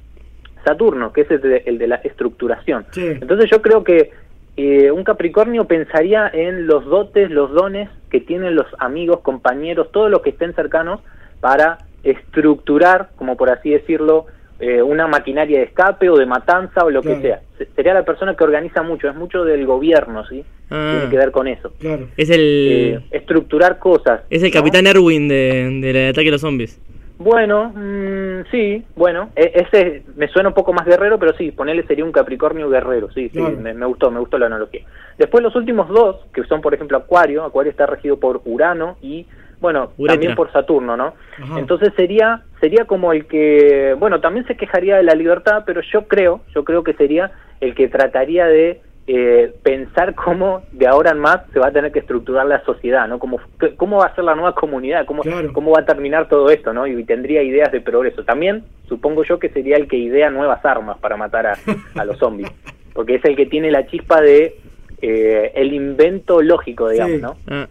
Saturno, que es el de, el de la estructuración. Entonces yo creo que eh, un Capricornio pensaría en los dotes, los dones que tienen los amigos, compañeros, todos los que estén cercanos para estructurar, como por así decirlo, eh, una maquinaria de escape o de matanza o lo Claro. que sea. Se- Sería la persona que organiza mucho, es mucho del gobierno, ¿sí? Ah. Tiene que ver con eso. Es el, Eh, estructurar cosas. es el ¿no? capitán Erwin de, del ataque de los zombies. Bueno, mm, sí, bueno, e- ese me suena un poco más guerrero, pero sí, ponerle sería un Capricornio guerrero, sí, sí, me, me gustó, me gustó la analogía. Después los últimos dos, que son por ejemplo Acuario, Acuario está regido por Urano y, bueno, Uretra. también por Saturno, ¿no? Ajá. Entonces sería sería como el que, bueno, también se quejaría de la libertad, pero yo creo, yo creo que sería el que trataría de eh, pensar cómo de ahora en más se va a tener que estructurar la sociedad, ¿no? Cómo, cómo va a ser la nueva comunidad, cómo, cómo va a terminar todo esto, ¿no? Y tendría ideas de progreso. También supongo yo que sería el que idea nuevas armas para matar a, a los zombies, *laughs* porque es el que tiene la chispa de eh, el invento lógico, digamos, Sí. ¿no? Ah.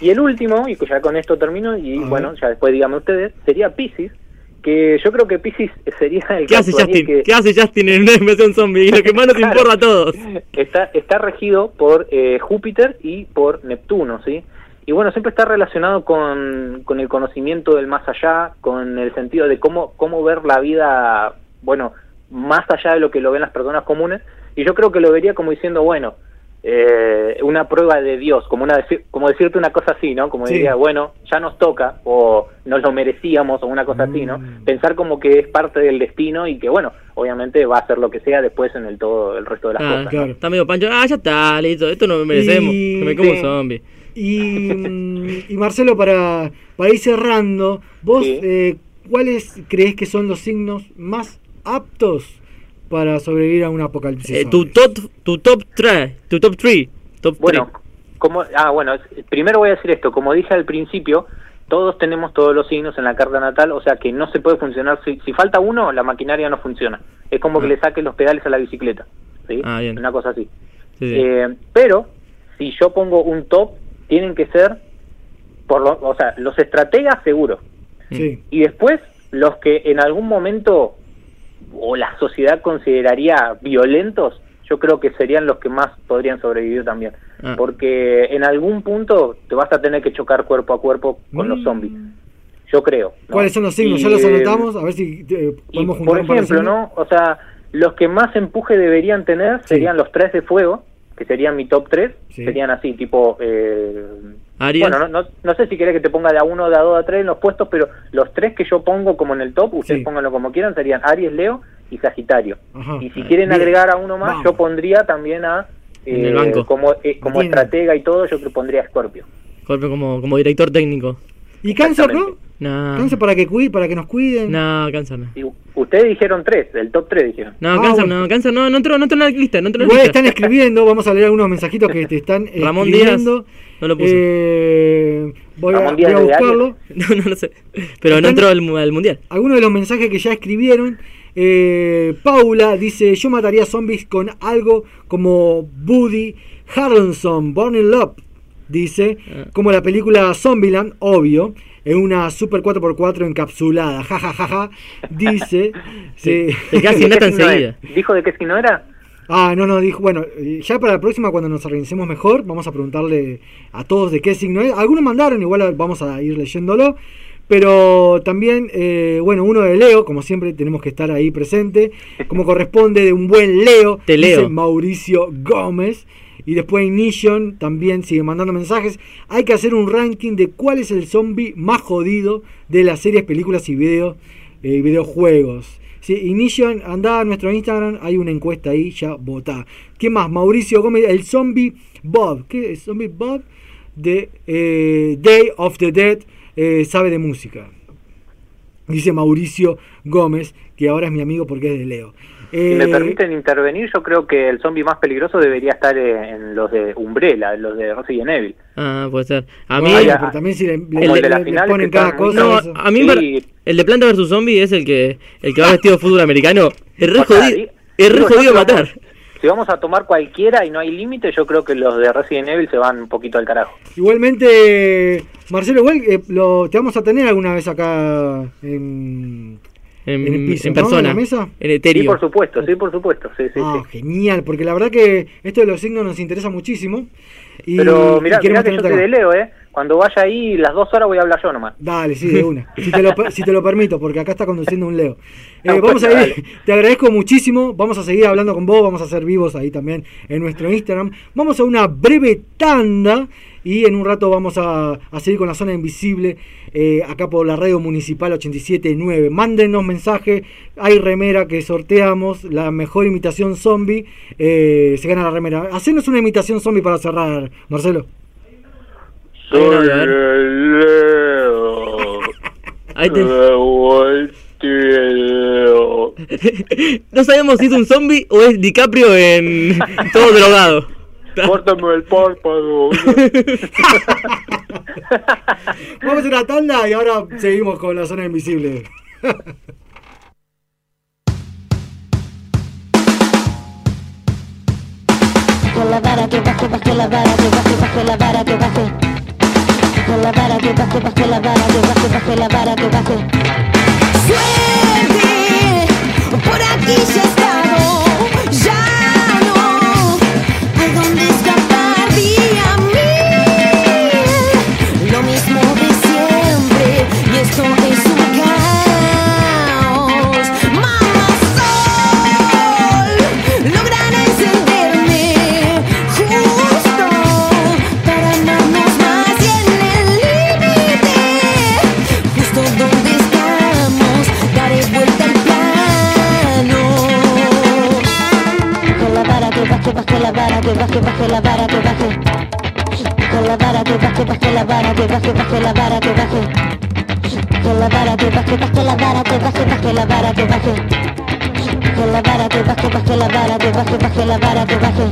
Y el último, y ya con esto termino, y bueno, ya después díganme ustedes, sería Pisces, que yo creo que Pisces sería el ¿Qué que hace Justin? que- ¿Qué hace Justin en una invasión zombie? Y lo que más nos *laughs* Claro. importa a todos. está, está regido por eh, Júpiter y por Neptuno, ¿sí? Y bueno, siempre está relacionado con, con el conocimiento del más allá, con el sentido de cómo, cómo ver la vida, bueno, más allá de lo que lo ven las personas comunes. Y yo creo que lo vería como diciendo, bueno, eh, una prueba de Dios, como una como decirte una cosa así, ¿no? Como Sí. diría, bueno, ya nos toca, o nos lo merecíamos, o una cosa así, ¿no? Pensar como que es parte del destino y que, bueno, obviamente va a hacer lo que sea después en el todo el resto de las Ah, cosas. ¿no? Está medio pancho. Ah, ya está, listo. Esto no lo merecemos. Y- Que me como Sí. zombie. Y, mm, y Marcelo, para, para ir cerrando, vos, eh, ¿cuáles crees que son los signos más aptos para sobrevivir a un apocalipsis? Eh, tu top, tu top 3, tu top 3, top Bueno, como, ah, bueno, primero voy a decir esto, como dije al principio, todos tenemos todos los signos en la carta natal, o sea que no se puede funcionar, si, si falta uno, la maquinaria no funciona. Es como que le saques los pedales a la bicicleta, ¿sí? Ah, bien. Una cosa así. Sí, sí. Eh, pero, si yo pongo un top, tienen que ser, por lo, o sea, los estrategas seguro. Sí. Y después, los que en algún momento o la sociedad consideraría violentos, yo creo que serían los que más podrían sobrevivir también. Ah. Porque en algún punto te vas a tener que chocar cuerpo a cuerpo con los zombies. Yo creo. ¿no? ¿Cuáles son los signos? Y, ¿Ya los eh, anotamos? A ver si eh, podemos juntar por ejemplo. ¿no? O sea, los que más empuje deberían tener serían los tres de fuego, que serían mi top 3, serían así, tipo... Eh, Bueno, no, no, no sé si querés que te ponga de a uno, de a dos, de a tres en los puestos, pero los tres que yo pongo como en el top, ustedes Sí. pónganlo como quieran, serían Aries, Leo y Sagitario. Ajá. Y si quieren Bien. agregar a uno más, Vamos. yo pondría también a... En el eh, banco. Como, eh, como estratega y todo, yo pondría a Scorpio. Golpe como, como director técnico. ¿Y cáncer, no? No. Cáncer para que, cui- para que nos cuiden. No, cáncer no. Y ustedes dijeron tres, el top 3 dijeron. No, Ah, cáncer bueno. no, cáncer no, no entró, no entró en la lista, no entró en la lista. están *laughs* escribiendo, vamos a leer algunos mensajitos que te están *laughs* Ramón escribiendo. Díaz no lo puso. Eh, voy, a, Ramón voy a Díaz de buscarlo. *laughs* No, no lo sé. Pero no entró al, al mundial. Algunos de los mensajes que ya escribieron. Eh, Paula dice: Yo mataría zombies con algo como Woody Harrelson, Born in Love. Dice: Ah. Como la película Zombieland, obvio. En una Super 4x4 encapsulada. Ja, ja, ja, ja. Dice. *laughs* sí. *laughs* ¿De qué signo es? ¿Dijo de qué signo era? Ah, no, no, dijo, bueno, eh, ya para la próxima cuando nos organicemos mejor, vamos a preguntarle a todos de qué signo es. Algunos mandaron, igual vamos a ir leyéndolo. Pero también, eh, bueno, uno de Leo, como siempre tenemos que estar ahí presente, como corresponde de un buen Leo, Te dice leo. Mauricio Gómez. Y después Ignition también sigue mandando mensajes. Hay que hacer un ranking de cuál es el zombie más jodido de las series, películas y video, eh, videojuegos. Sí, Ignition, anda a nuestro Instagram, hay una encuesta ahí, ya votá. ¿Quién más? Mauricio Gómez, el zombie Bob. ¿Qué es? Zombie Bob de eh, Day of the Dead eh, sabe de música. Dice Mauricio Gómez, que ahora es mi amigo porque es de Leo. Si me Eh, permiten intervenir, yo creo que el zombie más peligroso debería estar eh, en los de Umbrella, en los de Resident Evil. Ah, puede ser. A mí. Bueno, pero también si le, le- Como el de la le- le final, ponen cada cosa. No, eso. a mí Sí. el de Planta vs Zombie es el que el que va vestido de fútbol americano. Es re O sea, jodido, di- es re jodido matar. Si vamos a tomar cualquiera y no hay límite, yo creo que los de Resident Evil se van un poquito al carajo. Igualmente, Marcelo, igual eh, lo, te vamos a tener alguna vez acá en, En, en el piso, en ¿no? persona, ¿En la mesa? en etéreo. Sí, por supuesto, sí, por supuesto. Sí, sí, Ah, sí. genial, porque la verdad que esto de los signos nos interesa muchísimo. Y, Pero y mirá, queremos mirá que yo acá. Leo, ¿eh? Cuando vaya ahí, las dos horas voy a hablar yo nomás. Dale, sí, de una. Si te lo, si te lo permito, porque acá está conduciendo un Leo. *laughs* Eh, No, vamos a ir, te agradezco muchísimo. Vamos a seguir hablando con vos, vamos a ser vivos ahí también en nuestro Instagram. Vamos a una breve tanda y en un rato vamos a, a seguir con la zona invisible eh, acá por la radio municipal 879. Mándenos mensaje, hay remera que sorteamos, la mejor imitación zombie, eh, se gana la remera. Hacenos una imitación zombie para cerrar, Marcelo. Soy el Leo. Ahí te- Leo. *laughs* no sabemos si es un zombie o es DiCaprio en *laughs* todo drogado. Córtame el párpado. *laughs* Vamos a hacer una tanda y ahora seguimos con la zona invisible. Con la vara que baje, baje la vara que baje, baje la vara que baje. Con la vara que baje, baje la vara que baje, baje la vara que baje. Suerte, por aquí ya he estado, ya no hay dónde escapar día mil. Lo mismo de siempre y esto vara que baje, baje la vara que baje. La vara que baje, baje la vara que baje, baje la vara que baje. Con la vara que baje, baje la vara que baje, baje la vara que baje. Con la vara que baje, baje la vara que baje, baje la vara que baje.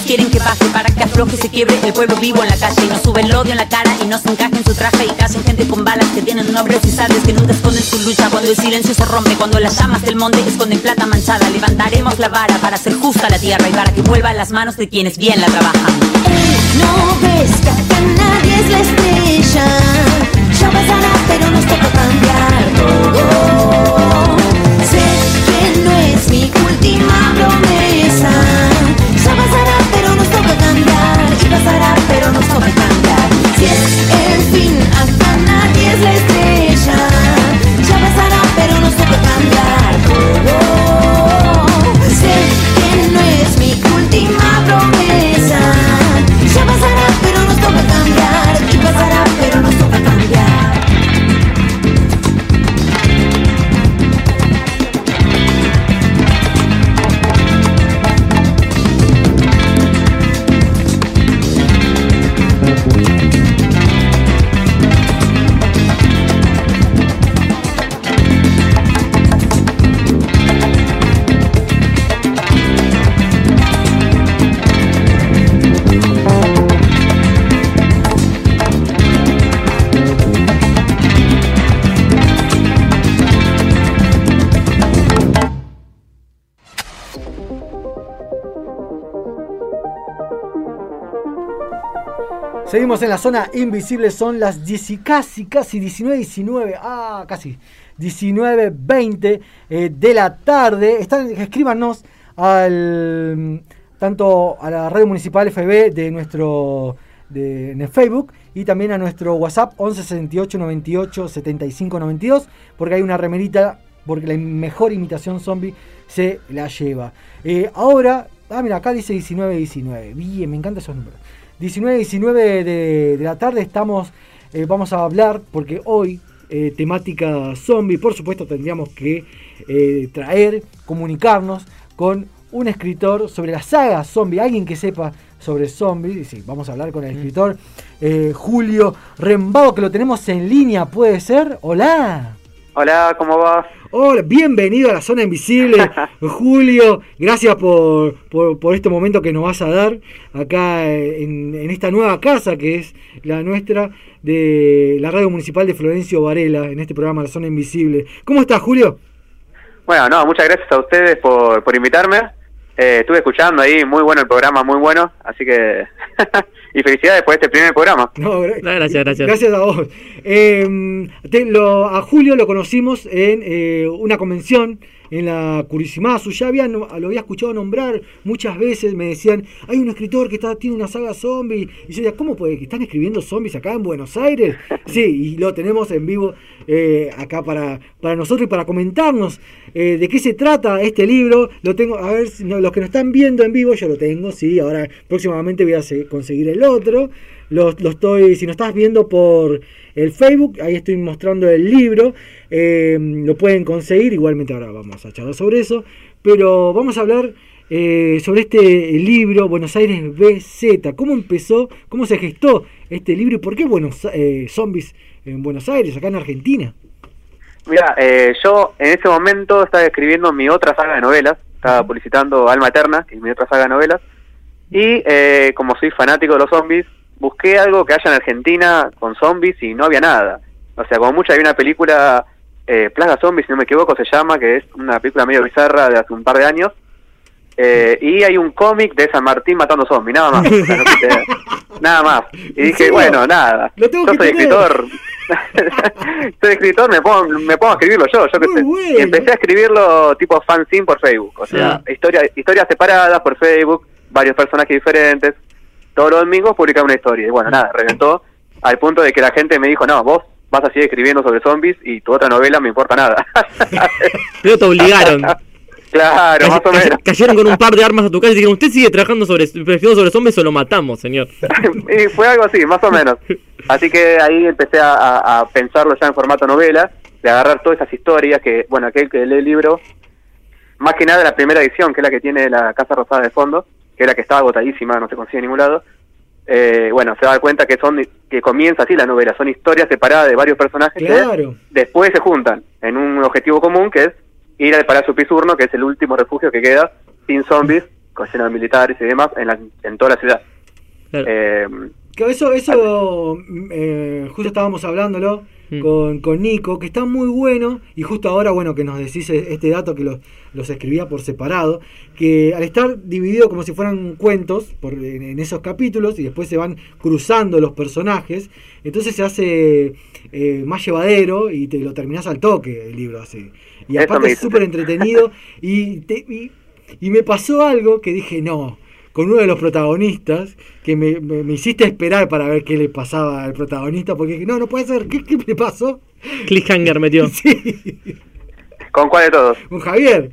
Quieren que baje para que afloje, se quiebre el pueblo vivo en la calle. Y no sube el odio en la cara y no se encaje en su traje. Y casen gente con balas que tienen nombres y sabes que nunca esconden su lucha. Cuando el silencio se rompe, cuando las llamas del monte esconden plata manchada, levantaremos la vara para hacer justa la tierra y para que vuelva a las manos de quienes bien la trabajan. No ves Seguimos en la zona invisible, son las 10 casi, casi 19, 19, ah, casi 19, 20 eh, de la tarde. Están, escríbanos al tanto a la radio municipal FB de nuestro de, Facebook y también a nuestro WhatsApp 11 68 98 75 92 porque hay una remerita porque la mejor imitación zombie se la lleva. Eh, ahora, ah mira, acá dice 19 19. Bien, me encantan esos números. 19 19 de, de la tarde estamos eh, vamos a hablar porque hoy eh, temática zombie, por supuesto tendríamos que eh, traer, comunicarnos con un escritor sobre la saga zombie, alguien que sepa sobre zombies. Y sí, vamos a hablar con el escritor eh, Julio Rembao, que lo tenemos en línea, ¿puede ser? Hola. Hola, ¿cómo va? Hola, bienvenido a la zona invisible, *laughs* Julio. Gracias por, por, por este momento que nos vas a dar acá en, en esta nueva casa que es la nuestra de la radio municipal de Florencio Varela, en este programa La Zona Invisible. ¿Cómo estás, Julio? Bueno, no, muchas gracias a ustedes por, por invitarme. Eh, estuve escuchando ahí, muy bueno el programa, muy bueno, así que... *laughs* y felicidades por este primer programa. No, gra- gracias, gracias. Gracias a vos. Eh, te- lo- a Julio lo conocimos en eh, una convención en la Curisimasu. Ya había, lo había escuchado nombrar muchas veces. Me decían, hay un escritor que está, tiene una saga zombie. Y yo decía, ¿cómo puede que están escribiendo zombies acá en Buenos Aires? *laughs* Sí, y lo tenemos en vivo eh, acá para, para nosotros y para comentarnos eh, de qué se trata este libro. Lo tengo, a ver, si no, los que nos están viendo en vivo, yo lo tengo, sí. Ahora próximamente voy a se- conseguir el otro. Lo, lo estoy, si nos estás viendo por el Facebook, ahí estoy mostrando el libro. eh, lo pueden conseguir, igualmente ahora vamos a charlar sobre eso. Pero vamos a hablar eh, sobre este libro, Buenos Aires BZ. ¿Cómo empezó, cómo se gestó este libro y por qué Buenos eh, Zombies en Buenos Aires, acá en Argentina? Mira, eh, yo en ese momento estaba escribiendo mi otra saga de novelas, estaba publicitando Alma Eterna, que es mi otra saga de novelas, y eh, como soy fanático de los zombies, busqué algo que haya en Argentina con zombies y no había nada. O sea, como mucho hay una película, eh, Plaga Zombies, si no me equivoco, se llama, que es una película medio bizarra de hace un par de años, eh, y hay un cómic de San Martín matando zombies, nada más. O sea, no quise- *laughs* nada más. Y dije, bueno, nada. Yo soy escritor. *laughs* soy escritor, me pongo, me pongo a escribirlo yo, yo. Y empecé a escribirlo tipo fanzine por Facebook. O sea, historia, historias separadas por Facebook, varios personajes diferentes. Todos los domingos publicaba una historia. Y bueno, nada, reventó al punto de que la gente me dijo, no, vos vas a seguir escribiendo sobre zombies y tu otra novela me importa nada. *laughs* Pero te obligaron. *laughs* claro, más o menos. Cayeron con un par de armas a tu casa y dijeron, ¿usted sigue trabajando sobre, sobre zombies o lo matamos, señor? *laughs* y fue algo así, más o menos. Así que ahí empecé a, a- a pensarlo ya en formato novela, de agarrar todas esas historias que, bueno, aquel que lee el libro, más que nada la primera edición, que es la que tiene la Casa Rosada de fondo, que es la que está agotadísima, no se consigue en ningún lado. Eh, bueno, se da cuenta que son que comienza así la novela, son historias separadas de varios personajes Claro. que después se juntan en un objetivo común que es ir al Palacio Pisurno, que es el último refugio que queda sin zombies, *laughs* con lleno de militares y demás en, la- en toda la ciudad. Eh, Que eso, eso eh, justo estábamos hablándolo con, con Nico, que está muy bueno, y justo ahora, bueno, que nos decís e- este dato que los, los escribía por separado, que al estar dividido como si fueran cuentos por, en, en esos capítulos, y después se van cruzando los personajes, entonces se hace eh, más llevadero y te lo terminás al toque el libro así. Y aparte es súper entretenido, y, te- y, y me pasó algo que dije, no, con uno de los protagonistas, que me, me- me hiciste esperar para ver qué le pasaba al protagonista, porque dije, no, no puede ser, ¿qué, qué le pasó? Cliffhanger metió. *laughs* ¿Con cuál de todos? Con Javier.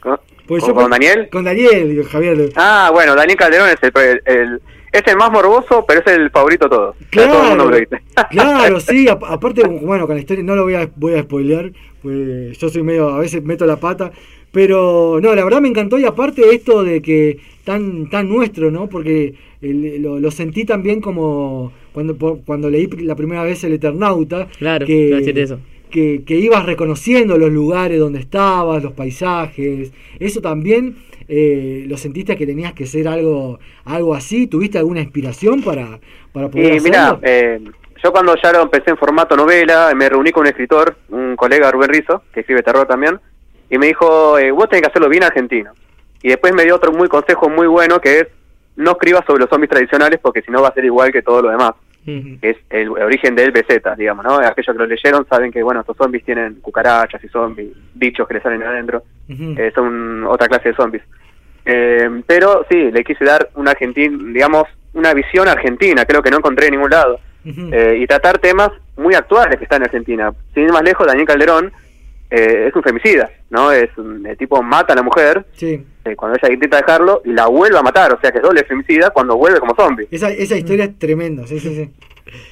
¿Con, Pues con- yo- con Daniel? Con Daniel, digo, Javier. Ah, bueno, Daniel Calderón es el, el- es el más morboso, pero es el favorito de todos. O sea, Todo el mundo lo dice. *laughs* Claro, sí, *laughs* ap- aparte, bueno, con la historia no lo voy a, voy a spoilear, pues yo soy medio, a veces meto la pata, pero no, la verdad me encantó y aparte esto de que tan tan nuestro, ¿no? Porque el- lo, lo sentí también como cuando por- cuando leí la primera vez el Eternauta, Claro, que, decir eso. que, que ibas reconociendo los lugares donde estabas, los paisajes, eso también eh, lo sentiste que tenías que ser algo algo así, ¿tuviste alguna inspiración para, para poder Y hacerlo? mira, eh, yo cuando ya lo empecé en formato novela, me reuní con un escritor, un colega Rubén Rizo, que escribe terror también, y me dijo, eh, vos tenés que hacerlo bien argentino. Y después me dio otro muy consejo muy bueno que es, no escriba sobre los zombies tradicionales porque si no va a ser igual que todo lo demás. que es el origen del BZ, digamos, ¿no? Aquellos que lo leyeron saben que, bueno, estos zombies tienen cucarachas y zombies, bichos que le salen adentro, eh, son otra clase de zombies. Eh, pero sí, le quise dar una argentina, digamos, una visión argentina, creo que no encontré en ningún lado, Eh, y tratar temas muy actuales que están en Argentina. Sin ir más lejos, Daniel Calderón eh, es un femicida, ¿no? Es un el tipo mata a la mujer Sí. eh, cuando ella intenta dejarlo y la vuelve a matar, o sea que es doble femicida cuando vuelve como zombie. Esa, esa historia es tremenda, sí, sí, sí.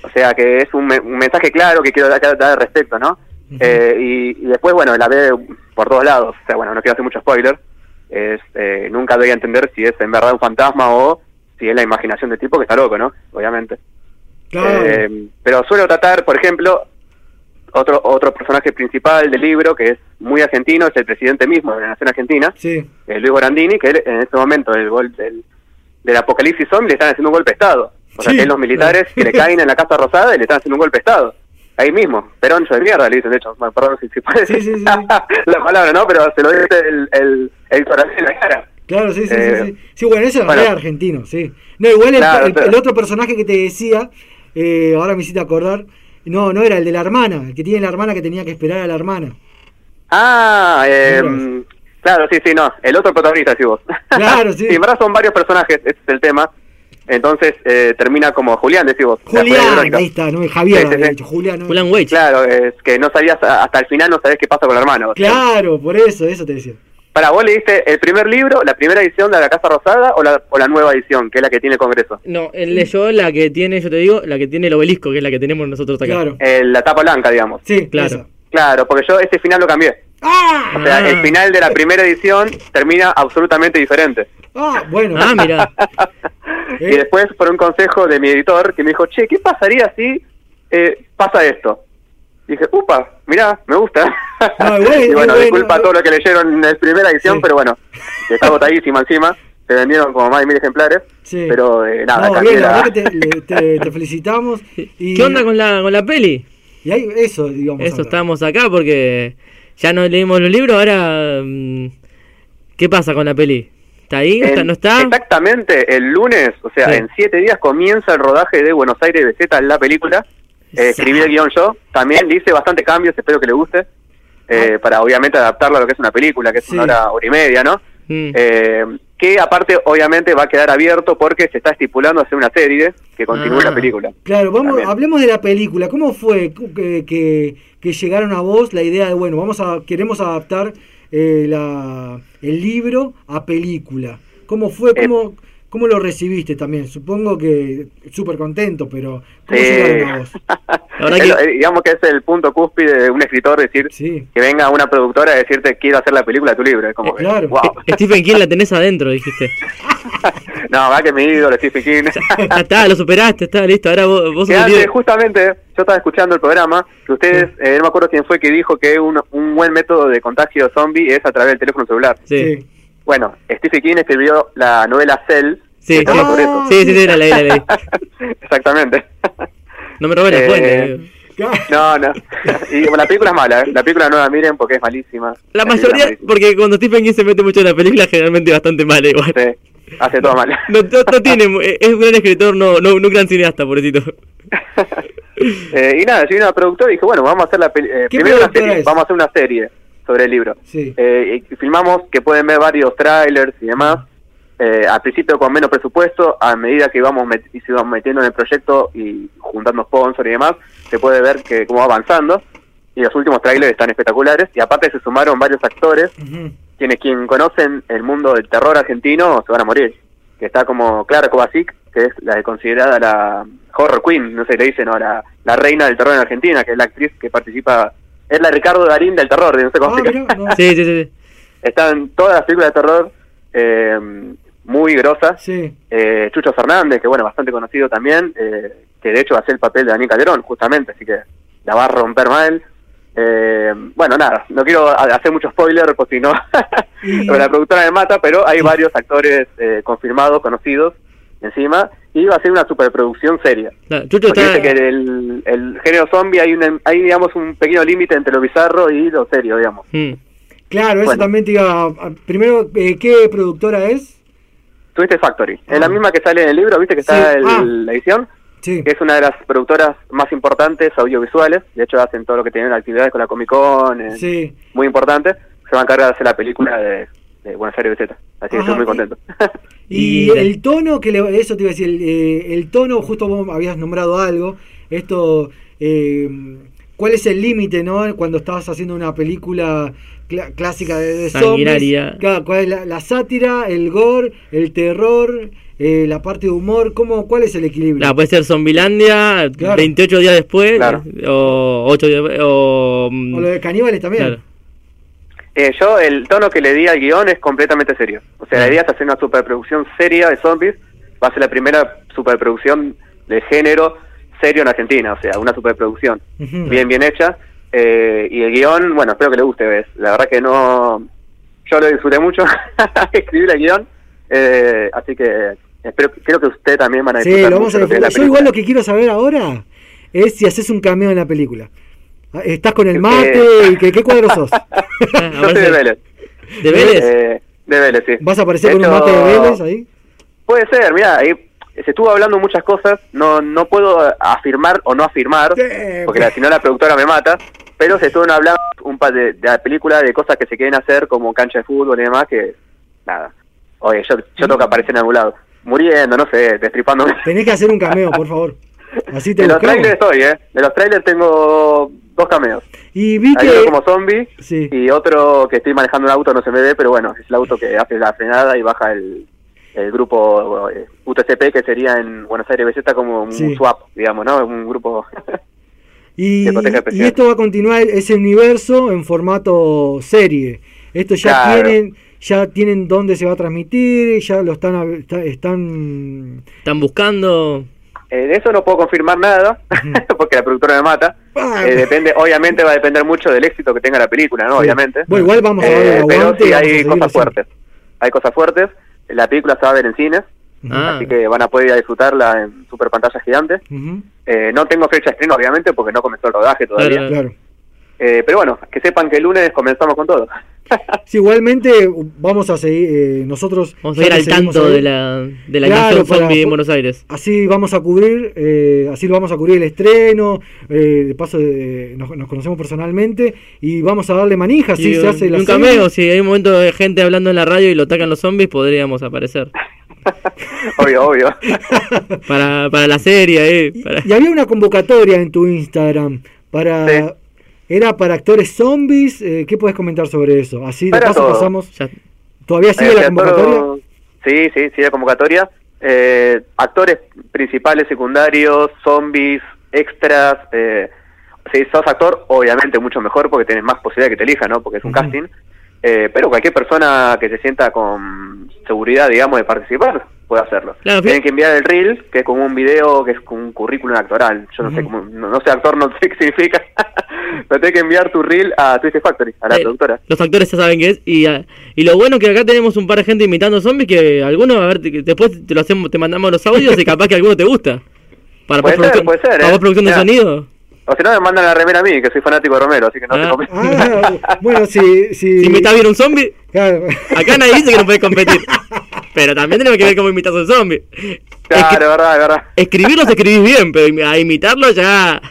O sea que es un, me- un mensaje claro que quiero dar, dar al respecto, ¿no? Eh, y, y después, bueno, la ve por todos lados. O sea, bueno, no quiero hacer mucho spoiler. Es, eh, nunca doy a entender si es en verdad un fantasma o si es la imaginación del tipo que está loco, ¿no? Obviamente. Claro. Eh, pero suelo tratar, por ejemplo, otro otro personaje principal del libro que es muy argentino, es el presidente mismo de la Nación Argentina, Sí. eh, Luis Borandini, que él, en este momento del, del, del apocalipsis zombie le están haciendo un golpe de Estado. O sea, Sí, que es los militares que le caen en la Casa Rosada y le están haciendo un golpe de Estado. Ahí mismo, peroncho de mierda, le dicen, de hecho, perdón si, puede decir *laughs* la palabra, ¿no? Pero se lo dice el, el, el corazón en la cara. Claro, sí, sí, Eh, sí, sí. Sí, bueno, ese es bueno. argentino, sí. No, igual el, Claro, el- pero- el otro personaje que te decía, eh, ahora me hiciste acordar, no, no era el de la hermana, el que tiene la hermana que tenía que esperar a la hermana. Ah, eh, claro, sí, sí, no. El otro protagonista, sí vos. Claro, *laughs* sí. en verdad son varios personajes, ese es el tema. Entonces eh, termina como Julián, decís vos. la Julián, ahí está, no es Javier, Sí, sí, sí. dicho, Julián, no. Julián Weich. Claro, es que no sabías, hasta el final no sabés qué pasa con el hermano. Claro, por eso, eso te decía. Para vos leíste el primer libro, la primera edición de la Casa Rosada o la, o la nueva edición, que es la que tiene el Congreso. No, él leyó la que tiene, yo te digo, la que tiene el obelisco, que es la que tenemos nosotros acá. Claro. Eh, la tapa blanca, digamos. Sí, Claro. Claro, porque yo ese final lo cambié. ¡Ah! O sea, el final de la primera edición termina absolutamente diferente. Ah, bueno. Ah, mira. *laughs* Y después, por un consejo de mi editor, que me dijo, che, ¿qué pasaría si eh, pasa esto? Dije, upa, mirá, me gusta. *laughs* No, igual- y bueno, disculpa a todo lo que leyeron en la primera edición, pero bueno, está botadísima encima. Se vendieron como más de mil ejemplares. Sí. Pero eh, nada, No, cambié bien, la la- verdad que te, te- te *laughs* felicitamos. Y, ¿Qué onda con la, con la peli? Y ahí, eso, digamos. Eso, estábamos acá porque ya no leímos los libros, ahora... mm, ¿Qué pasa con la peli? ¿Está ahí? ¿Está- En- ¿No está? Exactamente, el lunes, o sea, Sí. en siete días comienza el rodaje de Buenos Aires BZ en la película. Eh, escribí el guion yo, también le hice bastante cambios, espero que le guste, eh, para obviamente adaptarlo a lo que es una película, que es una hora, hora y media, ¿no? Mm. Eh, que aparte obviamente va a quedar abierto porque se está estipulando hacer una serie que continúe Ah. la película. Claro, vamos, También. hablemos de la película. ¿Cómo fue que, que, que llegaron a vos la idea de, bueno, vamos a queremos adaptar eh, la, el libro a película? ¿Cómo fue? ¿Cómo, cómo lo recibiste también? Supongo que súper contento, pero ¿cómo Sí. llegaron a vos? *laughs* Eh, digamos que es el punto cúspide de un escritor decir que venga una productora a decirte quiero hacer la película de tu libro. Es como que, wow. Stephen King la tenés adentro, dijiste. *laughs* No, va que mi ídolo Stephen King. Ya está, lo superaste, está listo. Ahora vos, vos sos antes, justamente, yo estaba escuchando el programa, que ustedes, eh, no me acuerdo quién fue que dijo que un, un buen método de contagio zombie es a través del teléfono celular. Sí. Bueno, Stephen King escribió la novela Cell. Sí, sí. Sí, sí, sí, la leí, la leí. *laughs* Exactamente. No me robes la Eh, fuente. No, no. Y bueno, la película es mala, ¿eh? La película no la miren porque es malísima. La es mayoría, malísima. porque cuando Stephen King se mete mucho en la película, generalmente bastante mal igual. Sí, hace todo mal. No, no, no tiene, *laughs* es un gran escritor, no, no, no un gran cineasta, pobrecito. *laughs* Eh, y nada, yo vine a la productora y dije, bueno, vamos a hacer la eh, ¿Qué primero una serie, es? vamos a hacer una serie sobre el libro. Sí. Eh, y filmamos que pueden ver varios trailers y demás. Eh, al principio con menos presupuesto, a medida que íbamos met- y se íbamos metiendo en el proyecto y juntando sponsors y demás, se puede ver que cómo va avanzando. Y los últimos trailers están espectaculares. Y aparte se sumaron varios actores, quienes quien conocen el mundo del terror argentino se van a morir. Que está como Clara Kovacic, que es la considerada la horror queen, no sé, le dicen, ¿no? la, la reina del terror en Argentina, que es la actriz que participa, es la Ricardo Darín del terror, no sé cómo Ah, se llama. mirá, no. Sí, sí, sí. *laughs* Están todas las películas de terror eh, muy grosas. Sí. Eh, Chucho Fernández, que bueno, bastante conocido también, eh, que de hecho hace el papel de Daniel Calderón, justamente, así que la va a romper mal. Eh, bueno, nada, no quiero hacer mucho spoiler, porque si no, *laughs* la productora me mata, pero hay varios actores eh, confirmados, conocidos, encima, y va a ser una superproducción seria. Claro, Chucho Porque está, dice que el, el género zombie hay, un, hay digamos, un pequeño límite entre lo bizarro y lo serio, digamos. Mm. Claro, eso también te iba a- Primero, eh, ¿qué productora es? Twisted Factory. Es la misma que sale en el libro, viste que está el- Ah. la edición. Sí. Que es una de las productoras más importantes audiovisuales. De hecho, hacen todo lo que tienen actividades con la Comic Con. eh, Sí. Muy importante. Se va a encargar de hacer la película de, de Buenos Aires BZ. Así que estoy muy y- contento. Y el tono que le, eso te iba a decir, el, eh, el tono, justo vos habías nombrado algo, esto, eh, ¿cuál es el límite, no? Cuando estabas haciendo una película clásica de, de zombies. Claro, ¿cuál es la, la sátira, el gore, el terror, eh, la parte de humor? ¿cómo, ¿Cuál es el equilibrio? Nah, puede ser Zombilandia, Claro. 28 días después, Claro. o 8 días o, o lo de caníbales también. Eh, yo, el tono que le di al guion es completamente serio. O sea, la idea es hacer una superproducción seria de zombies. Va a ser la primera superproducción de género serio en Argentina. O sea, una superproducción Ujú. bien, bien hecha. Eh, y el guion, bueno, espero que le guste. ¿ves? La verdad que no. Yo lo disfruté mucho *laughs* escribir el guion. Eh, así que espero, creo que usted también van a Sí, disfrutar lo vamos mucho a disfrutar. Yo igual lo que quiero saber ahora es si haces un cameo en la película. Estás con el Eh, mate y que, ¿qué cuadro sos? *laughs* Yo *laughs* soy de Vélez. ¿De Vélez? Eh, de Vélez, sí. ¿Vas a aparecer con un mate de Vélez ahí? Puede ser, mira, ahí se estuvo hablando muchas cosas, no no puedo afirmar o no afirmar, porque si no la productora me mata, pero se estuvo hablando un par de, de la película de cosas que se quieren hacer como cancha de fútbol y demás que, nada, oye, yo, yo tengo que aparecer en algún lado, muriendo, no sé, destripándome. Tenés que hacer un cameo, por *laughs* favor. Así te De los trailers estoy, ¿eh? De los trailers tengo dos cameos. Y vi Hay que... uno como zombie y otro que estoy manejando un auto, no se me ve, pero bueno, es el auto que hace la frenada y baja el, el grupo eh, UTCP, que sería en Buenos Aires BZ como un Sí. swap, digamos, ¿no? Un grupo... *laughs* Y, y esto va a continuar ese universo en formato serie. Esto ya Claro. tienen ya tienen dónde se va a transmitir, ya lo están están Están buscando. Eh, de eso no puedo confirmar nada, *laughs* porque la productora me mata. Ah. Eh, depende, obviamente va a depender mucho del éxito que tenga la película, ¿no? Sí. Obviamente. Bueno, igual vamos a darle Eh, pero sí hay cosas fuertes. Hay cosas fuertes. La película se va a ver en cines, Ah. así que van a poder ir a disfrutarla en super pantalla gigante. Eh, no tengo fecha de estreno, obviamente, porque no comenzó el rodaje todavía. Claro, claro. Eh, pero bueno, que sepan que el lunes comenzamos con todo. *laughs* Sí, igualmente vamos a seguir eh, nosotros Vamos a ir al tanto ahí. de la, de la Claro, para- zombie en Buenos Aires. Así vamos a cubrir, eh, así lo vamos a cubrir el estreno, eh, de paso de- nos, nos conocemos personalmente y vamos a darle manija, Y se hace la un cameo, si hay un momento de gente hablando en la radio y lo atacan los zombies, podríamos aparecer. *laughs* obvio, obvio. *laughs* Para, para la serie, eh. para- Y había una convocatoria en tu Instagram para... ¿Era para actores zombies? Eh, ¿Qué puedes comentar sobre eso? Así de Para paso todo. pasamos... ¿Todavía sigue Eh, la convocatoria? todo- Sí, sí, sigue la convocatoria. Eh, actores principales, secundarios, zombies, extras. Eh, si sos actor, obviamente mucho mejor porque tenés más posibilidad de que te elijan, ¿no? Porque es un Ujú. casting. Eh, pero cualquier persona que se sienta con seguridad, digamos, de participar, puede hacerlo. Claro, Tienen que enviar el reel, que es como un video, que es como un currículum actoral. Yo no sé cómo, no, no sé actor, no sé qué significa. *laughs* pero tenés que enviar tu reel a Twisted Factory, a la Eh, productora. Los actores ya saben qué es. Y, ah, y lo bueno que acá tenemos un par de gente imitando zombies que algunos, a ver, te- después te lo hacemos, te mandamos los audios y capaz que alguno te gusta. Para Puede ser, puede ser, para eh. postproducción de sonido. O si no, me mandan la remera a mí, que soy fanático de Romero, así que no te comento. Ah, bueno, si... Si, Si bien un zombie, Claro. acá nadie dice que no puedes competir. *laughs* Pero también tenemos que ver cómo imitas a un zombie. Claro, de verdad, de verdad. Escribirlos escribís bien, pero a imitarlo ya.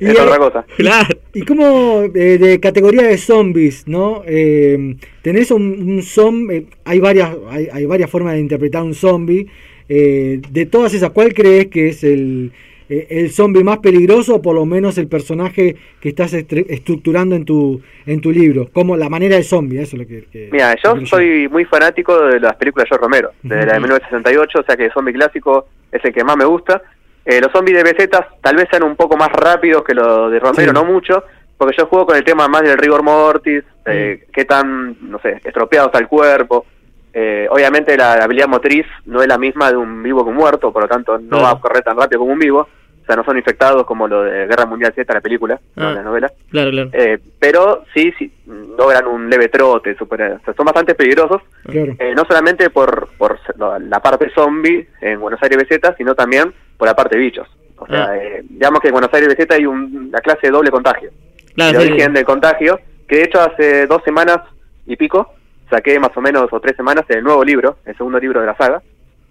Y es otra cosa. Claro. Y como eh, de categoría de zombies, ¿no? Eh, tenés un, un zombie, hay varias, hay, hay varias formas de interpretar un zombie. Eh, de todas esas, ¿cuál crees que es el, eh, el zombie más peligroso o por lo menos el personaje que estás estructurando en tu, en tu libro? Como la manera de zombie, eso es lo que... que- Mira, yo soy muy fanático de las películas de George Romero, de la de Ujú. 1968, o sea que el zombie clásico es el que más me gusta. Eh, los zombies de besetas tal vez sean un poco más rápidos que los de Romero, Sí. no mucho, porque yo juego con el tema más del rigor mortis, eh, qué tan, no sé, estropeado está el cuerpo. Eh, obviamente la, la habilidad motriz no es la misma de un vivo que un muerto, por lo tanto no Claro. va a correr tan rápido como un vivo. O sea, no son infectados como lo de Guerra Mundial Z, la película, no Ah. la novela. Claro, claro. Eh, pero sí, sí, logran un leve trote, super, o sea, son bastante peligrosos. Claro. Eh, no solamente por, por la parte zombie en Buenos Aires BZ, sino también por la parte bichos. O sea, Ah. eh, digamos que en Buenos Aires BZ hay un, la clase de doble contagio. Claro, el sí. origen del contagio, que de hecho hace dos semanas y pico saqué más o menos o tres semanas el nuevo libro, el segundo libro de la saga,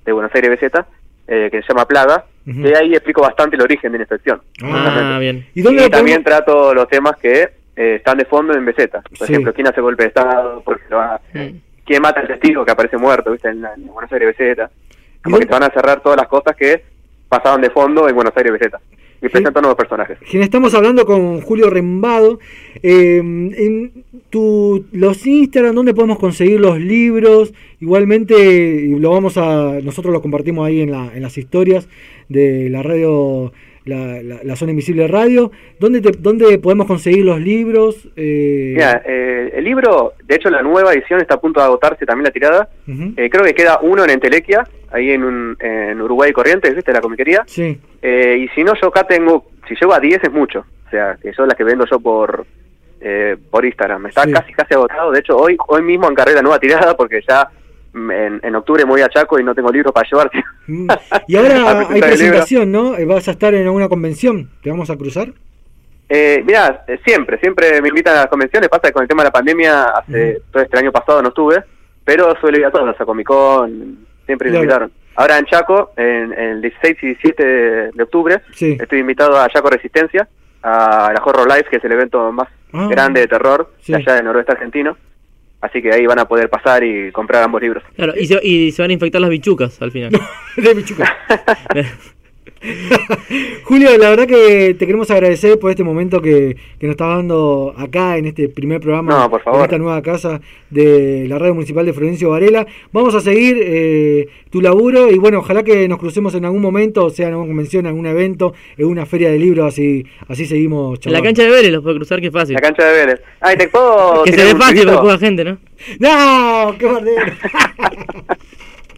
de Buenos Aires BZ, eh, que se llama Plaga, Ujú. que ahí explico bastante el origen de la infección. Ah, bien. ¿Y Y, dónde también trato los temas que eh, están de fondo en BZ. Por Sí. ejemplo, quién hace golpe de Estado, por qué lo ha- quién mata al testigo que aparece muerto, ¿viste? En, la- en Buenos Aires BZ. Como que te van a cerrar todas las cosas que pasaban de fondo en Buenos Aires BZ. Y presentan nuevos personajes. Estamos hablando con Julio Rembado. eh, en tu, los Instagram, ¿dónde podemos conseguir los libros? Igualmente, lo vamos a. Nosotros lo compartimos ahí en, la, en las historias de la radio, la, la- la zona invisible radio. ¿Dónde, te- ¿Dónde podemos conseguir los libros? Eh, Mira, eh, el libro, de hecho la nueva edición está a punto de agotarse también la tirada. Eh, creo que queda uno en Entelequia, ahí en, un- en Uruguay Corrientes, ¿viste? La comiquería. Sí. Eh, y si no, yo acá tengo, si llego a 10 es mucho. O sea, que son las que vendo yo por eh, por Instagram. Está Sí. casi casi agotado. De hecho, hoy hoy mismo encargué la nueva tirada porque ya en, en octubre me voy a Chaco y no tengo libro para llevarte. Mm. *laughs* Y ahora hay presentación, ¿no? Eh, ¿Vas a estar en alguna convención? ¿Te vamos a cruzar? Eh, mira, eh, siempre, siempre me invitan a las convenciones. Pasa que con el tema de la pandemia, hace todo este año pasado no estuve, pero suelo ir a todas, a Comic Con, siempre me invitaron. Ahora en Chaco, en, en el 16 y 17 de, de octubre, Sí. estoy invitado a Chaco Resistencia, a la Horror Life, que es el evento más Ah. grande de terror Sí. de allá del noroeste argentino. Así que ahí van a poder pasar y comprar ambos libros. Claro, y se, y se van a infectar las bichucas al final. *laughs* de bichucas. *laughs* *laughs* Julio, la verdad que te queremos agradecer por este momento que, que nos estás dando acá en este primer programa No, por favor. en esta nueva casa de la radio municipal de Florencio Varela. Vamos a seguir eh, tu laburo y bueno, ojalá que nos crucemos en algún momento, sea en alguna convención, en algún evento, en una feria de libros, así, así seguimos En la cancha de Vélez los puede cruzar, que fácil. La cancha de Vélez. Ay, te puedo. *laughs* Que se ve un fácil porque juega gente, ¿no? *laughs* ¡No! ¡Qué bardero!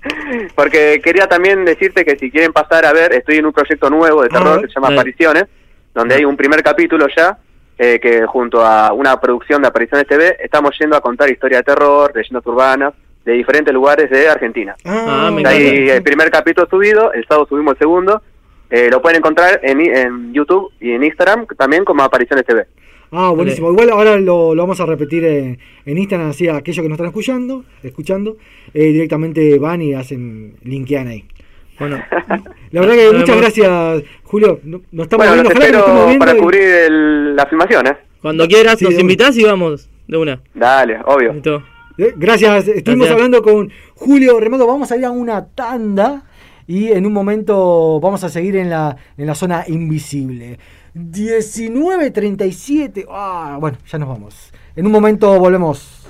*laughs* Porque quería también decirte que si quieren pasar a ver, estoy en un proyecto nuevo de terror Ah, que se llama. Apariciones, donde hay un primer capítulo ya, eh, que junto a una producción de Apariciones TV, estamos yendo a contar historia de terror, leyendas urbanas, de diferentes lugares de Argentina. Ah, me ahí el primer capítulo subido, el sábado subimos el segundo. Eh, lo pueden encontrar en, en YouTube y en Instagram también como Apariciones TV. Ah, buenísimo. Igual ahora lo, lo vamos a repetir en, en Instagram, así a aquellos que nos están escuchando, escuchando, eh, directamente van y hacen, linkean ahí. Bueno, La verdad que *laughs* muchas gracias, Julio. No- Nos estamos Bueno, viendo, ojalá que nos viendo. para y- cubrir el- la filmación, ¿eh? cuando quieras Sí, nos de una. invitás y vamos de una. Dale, obvio. Listo. Eh, Gracias, estuvimos Gracias. hablando con Julio Remando. Vamos a ir a una tanda y en un momento vamos a seguir en la, en la zona invisible. 19.37. Ah, bueno, ya nos vamos. En un momento volvemos.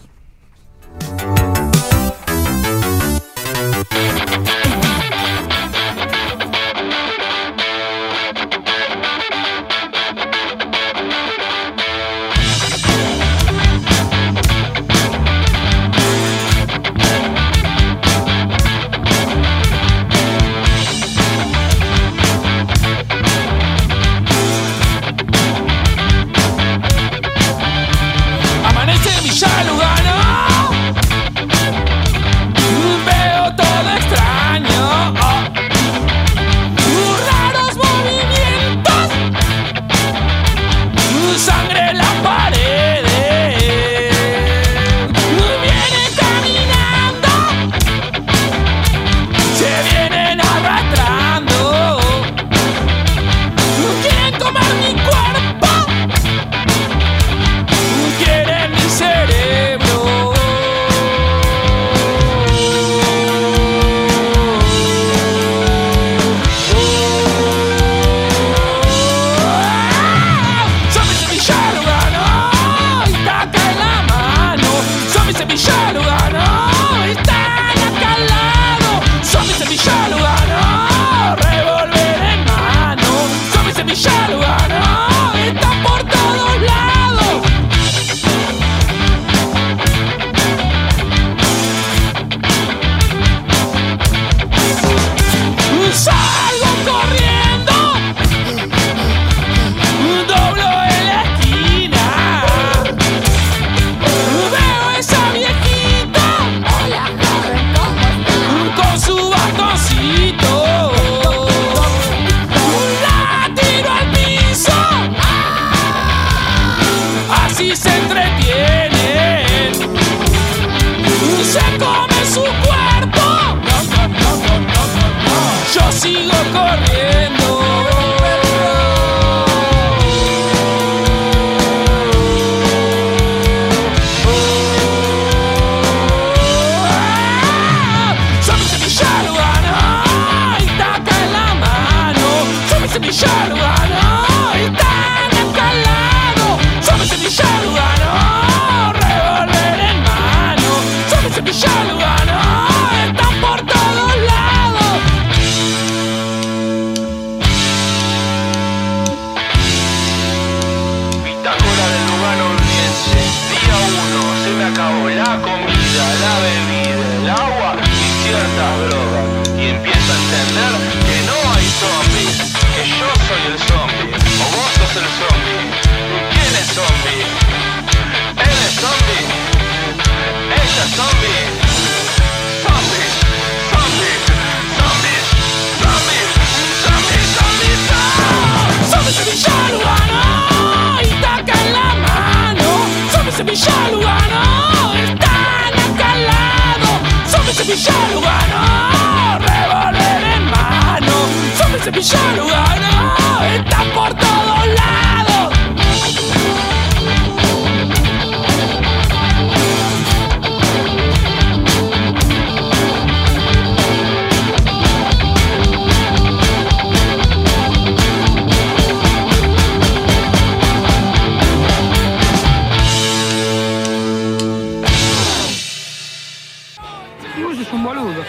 Un boludo.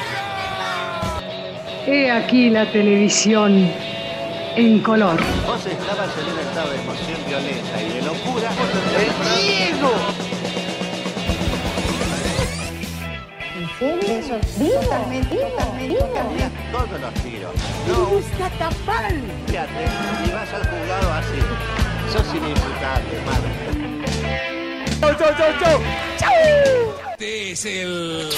He aquí la televisión en color. Vos estabas en un estado de emoción violenta y de locura. ¡El Diego! ¿En serio? Eso, vivo, totalmente, totalmente, totalmente. Todos los tiros. No, busca tapar. fíjate, y vas al juzgado así. Sos inimputable, madre. ¡Chau, chau, chau, chau! Este es el.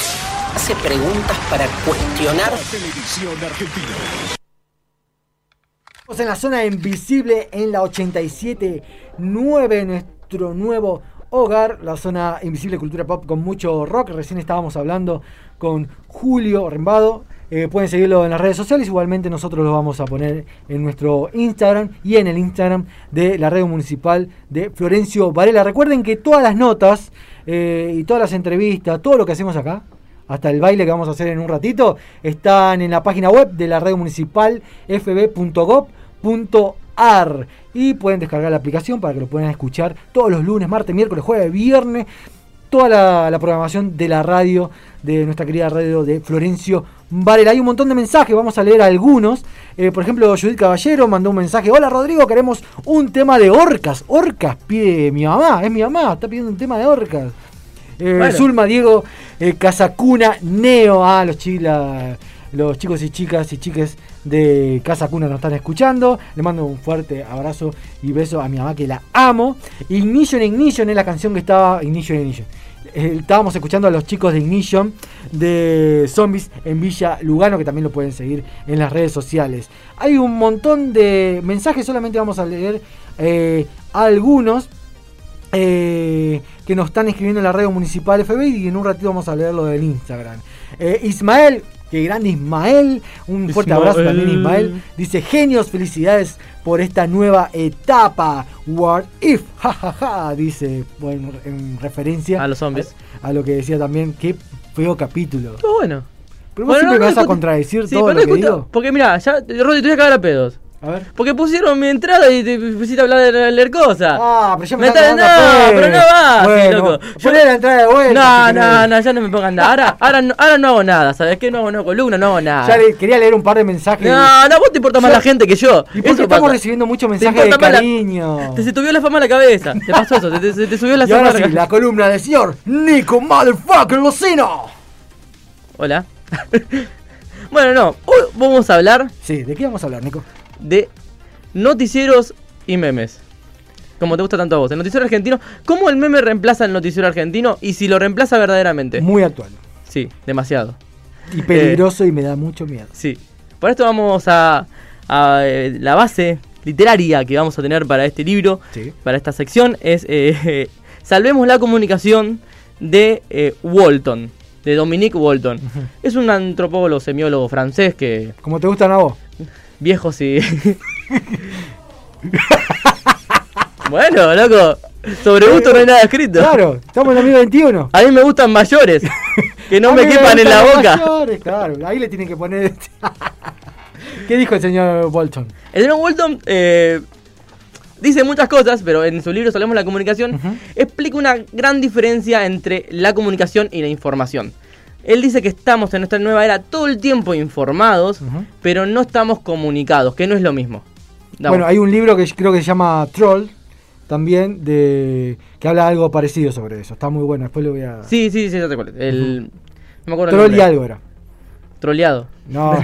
Hace preguntas para cuestionar. Televisión Argentina. Estamos en la zona invisible en la 87.9, nuestro nuevo hogar, la zona invisible cultura pop con mucho rock. Recién estábamos hablando con Julio Rembado. Eh, pueden seguirlo en las redes sociales, igualmente nosotros lo vamos a poner en nuestro Instagram y en el Instagram de la radio municipal de Florencio Varela. Recuerden que todas las notas eh, y todas las entrevistas, todo lo que hacemos acá, hasta el baile que vamos a hacer en un ratito, están en la página web de la radio municipal fb.gov.ar y pueden descargar la aplicación para que lo puedan escuchar todos los lunes, martes, miércoles, jueves, viernes, toda la, la programación de la radio, de nuestra querida radio de Florencio Varela. Hay un montón de mensajes, vamos a leer algunos. Eh, por ejemplo, Judith Caballero mandó un mensaje. Hola Rodrigo, queremos un tema de orcas. Orcas pide mi mamá, es mi mamá, está pidiendo un tema de orcas. Eh, Bueno. Zulma, Diego, eh, Casacuna, Neo, ah, los, chi- la- los chicos y chicas y chiques de Casa Cuna nos están escuchando. Le mando un fuerte abrazo y beso a mi mamá que la amo. Ignition Ignition es la canción que estaba. Ignition Ignition. Eh, estábamos escuchando a los chicos de Ignition de Zombies en Villa Lugano, que también lo pueden seguir en las redes sociales. Hay un montón de mensajes, solamente vamos a leer eh, algunos eh, que nos están escribiendo en la radio municipal FB y en un ratito vamos a leer lo del Instagram. Ismael, que grande Ismael, un fuerte Ismael. abrazo también Ismael. Dice, genios, felicidades por esta nueva etapa. What if, jajaja, dice, bueno, en referencia A los zombies. A, a lo que decía también, qué feo capítulo. Estuvo bueno. Pero vos siempre me vas a contradecir todo pero lo no que digo. Porque mira, ya, Rodri, te voy a cagar a pedos. A ver. Porque pusieron mi entrada y te pusiste a hablar de leer cosas. Ah, pero ya me me está- No, pero no va, Bueno, loco. poné la entrada de vuelta, No, si no, no, ya no me pongan nada. Ahora, ahora, no, ahora no hago nada, ¿sabes qué? No hago no columna, no hago nada. Ya le- quería leer un par de mensajes. No, no, vos te importa más Yo- la gente que yo. ¿Y por qué estamos pasa. recibiendo muchos mensajes de más la- cariño? Te se subió la fama a la cabeza. Te pasó eso, te, te- te subió la Y ahora fama a sí, la columna del señor Nico Motherfucker Lucino. Hola. *laughs* bueno, no, hoy vamos a hablar. Sí, ¿de qué vamos a hablar, Nico? De noticieros y memes. Como te gusta tanto a vos. El noticiero argentino. ¿Cómo el meme reemplaza el noticiero argentino? Y si lo reemplaza verdaderamente. Muy actual. Sí, demasiado. Y peligroso y me da mucho miedo. Sí. Por esto vamos a, a, eh, la base literaria que vamos a tener para este libro, para esta sección, es eh, *laughs* Salvemos la comunicación de eh, Walton, de Dominique Walton. Es un antropólogo, semiólogo francés que... ¿Cómo te gustan a vos? Viejo, sí. *laughs* bueno, loco, sobre gusto no hay nada escrito. Claro, estamos en 2021. A mí me gustan mayores, que no me mí quepan en la boca. mayores, claro, ahí le tienen que poner. *laughs* ¿Qué dijo el señor Bolton? El señor Walton eh, dice muchas cosas, pero en su libro Salvemos la comunicación explica una gran diferencia entre la comunicación y la información. Él dice que estamos en nuestra nueva era todo el tiempo informados, pero no estamos comunicados, que no es lo mismo. Damos. Bueno, hay un libro que creo que se llama Troll, también de que habla algo parecido sobre eso. Está muy bueno. Después lo voy a. Sí, sí, sí, ya te acuerdo. El. No me acuerdo el Troll y algo era. Troleado. No.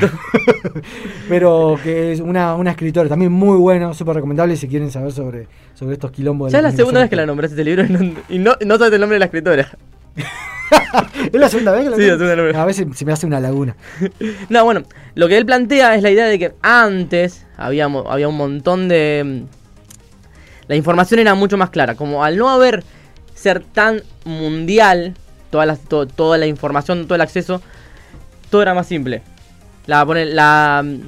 *laughs* Pero que es una, una escritora también muy buena, súper recomendable si quieren saber sobre, sobre estos quilombos. de Ya es la segunda vez que la nombraste este libro y no, y no, no sabes el nombre de la escritora. *laughs* *laughs* ¿Es la segunda vez que la Sí, la segunda vez. A veces se me hace una laguna. *laughs* No, bueno, lo que él plantea es la idea de que antes había, había un montón de... mm, La información era mucho más clara. Como al no haber ser tan mundial, toda la, to- toda la información, todo el acceso, todo era más simple. La, la, mm,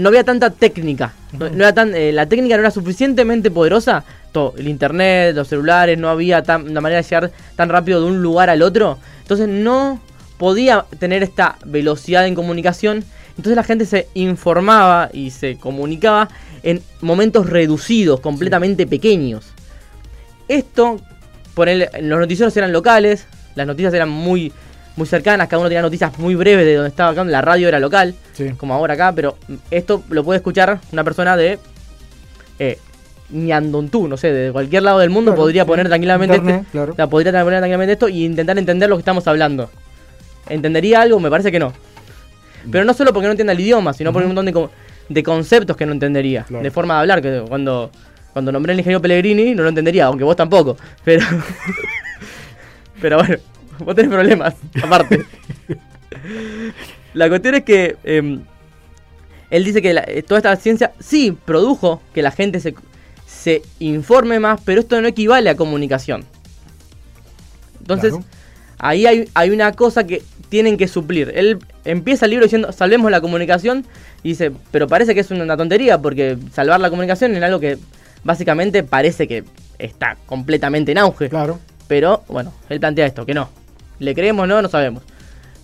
no había tanta técnica. No, no era tan, eh, la técnica no era suficientemente poderosa. Todo, el internet, los celulares, no había tan, una manera de llegar tan rápido de un lugar al otro. Entonces no podía tener esta velocidad en comunicación. Entonces la gente se informaba y se comunicaba en momentos reducidos, completamente pequeños. Esto, ponerle, los noticieros eran locales, las noticias eran muy, muy cercanas, cada uno tenía noticias muy breves de donde estaba acá, la radio era local, Sí. como ahora acá, pero esto lo puede escuchar una persona de eh, Ñandontú, no sé, de cualquier lado del mundo Claro, podría sí. poner tranquilamente Internet, este- claro. podría poner tranquilamente esto y intentar entender lo que estamos hablando. ¿Entendería algo? Me parece que no. Pero no solo porque no entienda el idioma, sino por un montón de, de conceptos que no entendería. Claro. De forma de hablar, que cuando, cuando nombré al ingeniero Pellegrini no lo entendería, aunque vos tampoco. Pero, *laughs* pero bueno, *laughs* vos tenés problemas, aparte. La cuestión es que em, él dice que la- eh, toda esta ciencia sí produjo que la gente se, se informe más, pero esto no equivale a comunicación. Entonces, Claro. ahí hay, hay una cosa que tienen que suplir. Él empieza el libro diciendo, salvemos la comunicación, y dice, pero parece que es una tontería, porque salvar la comunicación es algo que básicamente parece que está completamente en auge. Claro. Pero, bueno, él plantea esto, que no. ¿Le creemos o no? No sabemos.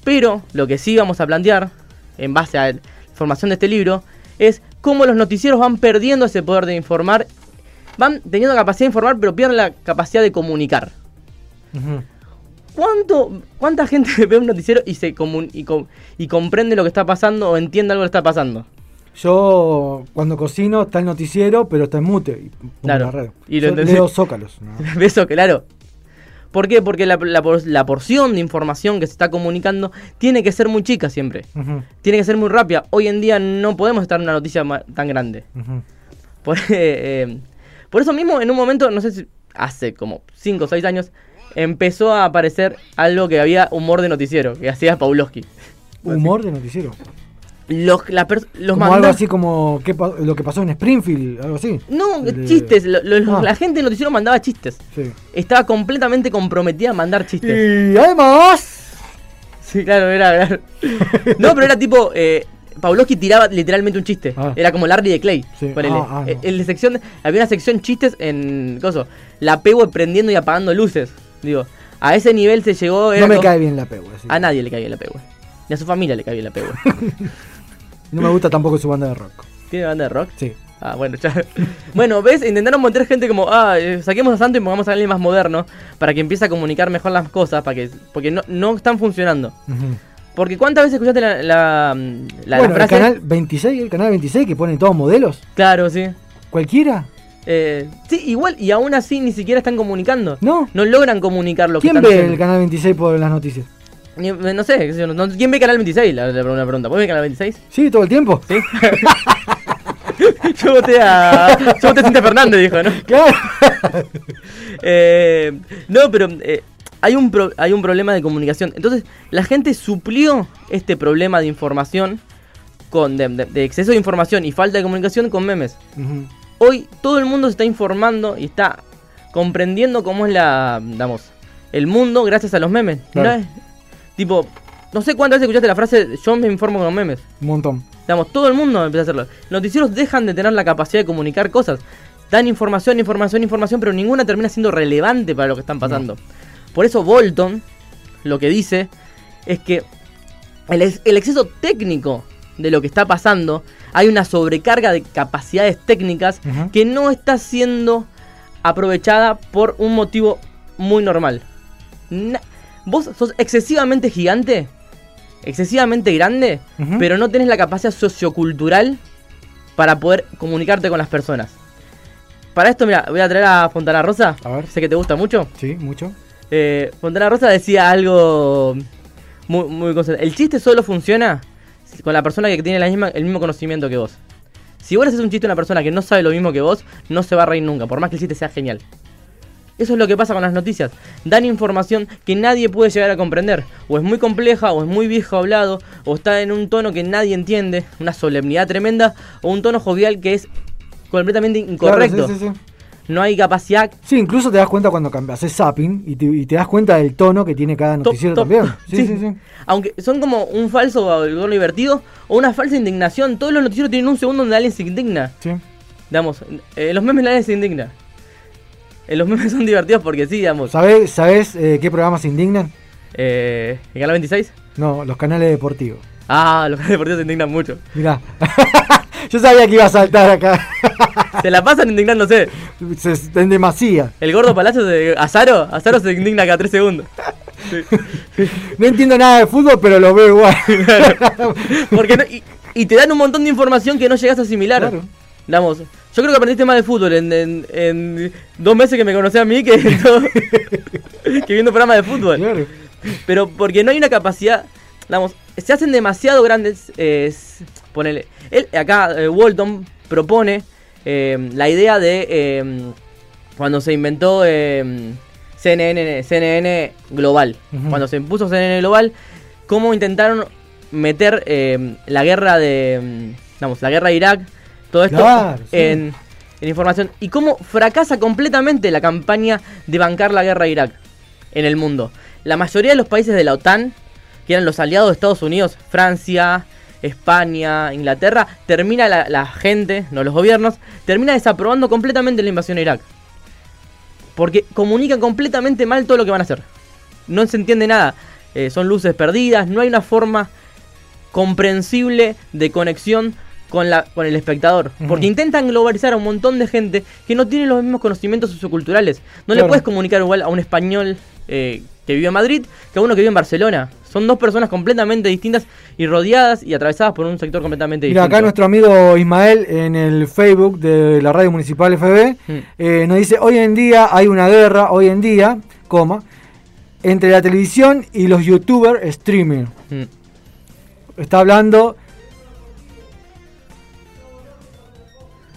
Pero lo que sí vamos a plantear, en base a la información de este libro, es cómo los noticieros van perdiendo ese poder de informar. Van teniendo capacidad de informar, pero pierden la capacidad de comunicar. ¿Cuánto, ¿Cuánta gente *laughs* ve un noticiero y se comun- y, com- y comprende lo que está pasando o entiende algo que está pasando? Yo cuando cocino está el noticiero, pero está en mute. Y Claro. Y lo Yo leo zócalos. ¿no? *laughs* Eso, claro. ¿Por qué? Porque la, la por- la porción de información que se está comunicando tiene que ser muy chica siempre. Tiene que ser muy rápida. Hoy en día no podemos estar en una noticia tan grande. Por, *laughs* eh, por eso mismo, en un momento, no sé si hace como 5 o 6 años, empezó a aparecer algo que había humor de noticiero, que hacía Pawlowski. Humor de noticiero. Los, la los como algo así como ¿qué pa- lo que pasó en Springfield, algo así. No, De- chistes. lo- lo- Ah. La gente del noticiero mandaba chistes. Sí. Estaba completamente comprometida a mandar chistes. Y además. Sí, claro, era. era- *laughs* No, pero era tipo. Eh, tiraba literalmente un chiste. Ah. Era como Larry de Clay. Sí. Ah, ah, no. Eh, en la sección, había una sección chistes en. Coso, la Pewe prendiendo y apagando luces. Digo, a ese nivel se llegó. No me como- cae bien la así. A nadie le cae bien la Pewe. Ni a su familia le cae bien la Pewe. *laughs* No me gusta tampoco su banda de rock. ¿Tiene banda de rock? Sí. Ah, bueno, ya. Bueno, ¿ves? Intentaron montar gente como, ah, eh, saquemos a Santo y pongamos a alguien más moderno para que empiece a comunicar mejor las cosas, para que, porque no, no están funcionando. Porque ¿cuántas veces escuchaste la, la, la- la bueno, frase? el canal 26, el canal 26 que pone todos modelos. Claro, sí. ¿Cualquiera? Eh, sí, igual, y aún así ni siquiera están comunicando. No. No logran comunicar lo que ¿Quién están ve haciendo. el canal 26 por las noticias? Eh, No sé, ¿quién ve Canal 26? La, la, pregunta. ¿Vos ves Canal 26? Sí, todo el tiempo. Sí. *laughs* yo voté a. Yo voté a Cintia Fernández, dijo, ¿no? Claro. *laughs* Eh, no, pero eh, hay, un pro- hay un problema de comunicación. Entonces, la gente suplió este problema de información, con de, de- de exceso de información y falta de comunicación con memes. Hoy todo el mundo se está informando y está comprendiendo cómo es la, digamos, el mundo gracias a los memes. Claro. No es- tipo, no sé cuántas veces escuchaste la frase yo me informo con los memes. Un montón. Digamos, todo el mundo empieza a hacerlo. Los noticieros dejan de tener la capacidad de comunicar cosas. Dan información, información, información, pero ninguna termina siendo relevante para lo que están pasando. Por eso Bolton lo que dice es que el, ex- el exceso técnico de lo que está pasando, hay una sobrecarga de capacidades técnicas que no está siendo aprovechada por un motivo muy normal. Na- vos sos excesivamente gigante, excesivamente grande, pero no tenés la capacidad sociocultural para poder comunicarte con las personas. para esto, mira, voy a traer a Fontana Rosa. A ver. Sé que te gusta mucho. Sí, mucho. Eh, Fontana Rosa decía algo muy, muy El chiste solo funciona con la persona que tiene la misma, el mismo conocimiento que vos. Si vos haces un chiste a una persona que no sabe lo mismo que vos, no se va a reír nunca, por más que el chiste sea genial. Eso es lo que pasa con las noticias. Dan información que nadie puede llegar a comprender. O es muy compleja, o es muy viejo hablado, o está en un tono que nadie entiende, una solemnidad tremenda, o un tono jovial que es completamente incorrecto. Claro, sí, sí, sí. No hay capacidad Sí, incluso te das cuenta cuando cambias, haces zapping y te, y te das cuenta del tono que tiene cada noticiero top. también. *laughs* Sí, Sí. sí, sí. Aunque son como un falso algodón divertido o una falsa indignación. Todos los noticieros tienen un segundo donde alguien se indigna. Sí. Digamos, eh, los memes nadie se indigna. Eh, los memes *laughs* son divertidos porque sí, digamos. ¿Sabés, sabés eh, qué programas indignan? Eh, ¿El canal 26? No, los canales deportivos. Ah, los canales deportivos se indignan mucho. Mirá. *laughs* Yo sabía que iba a saltar acá. *laughs* Se la pasan indignándose. Se, en demasía. El gordo Palacio de Azaro, Azaro se indigna cada 3 segundos. No entiendo nada de fútbol, pero lo veo igual. Porque no- y, y te dan un montón de información que no llegas a asimilar. Digamos, yo creo que aprendiste más de fútbol en, en- en dos meses que me conocí a mí que, *laughs* todo- que viendo programas de fútbol. Pero porque no hay una capacidad, digamos, se hacen demasiado grandes. eh, ponele, él, acá eh, Walton propone eh, la idea de eh, cuando se inventó CNN, CNN Global. Cuando se impuso CNN Global, cómo intentaron meter la guerra de, digamos, la guerra de Irak, todo esto Claro, sí. en, información. Y cómo fracasa completamente la campaña de bancar la guerra de Irak en el mundo. La mayoría de los países de la OTAN, que eran los aliados de Estados Unidos, Francia, España, Inglaterra, termina la, la gente, no los gobiernos, termina desaprobando completamente la invasión a Irak. Porque comunican completamente mal todo lo que van a hacer. No se entiende nada. Eh, son luces perdidas, no hay una forma comprensible de conexión con, la, con el espectador. Porque intentan globalizar a un montón de gente que no tiene los mismos conocimientos socioculturales. No le puedes comunicar igual a un español eh, que vive en Madrid que a uno que vive en Barcelona. Son dos personas completamente distintas y rodeadas y atravesadas por un sector completamente Mira, distinto. acá nuestro amigo Ismael en el Facebook de la Radio Municipal FB Mm. eh, nos dice, hoy en día hay una guerra, hoy en día, coma, entre la televisión y los youtubers streaming. Mm. Está hablando...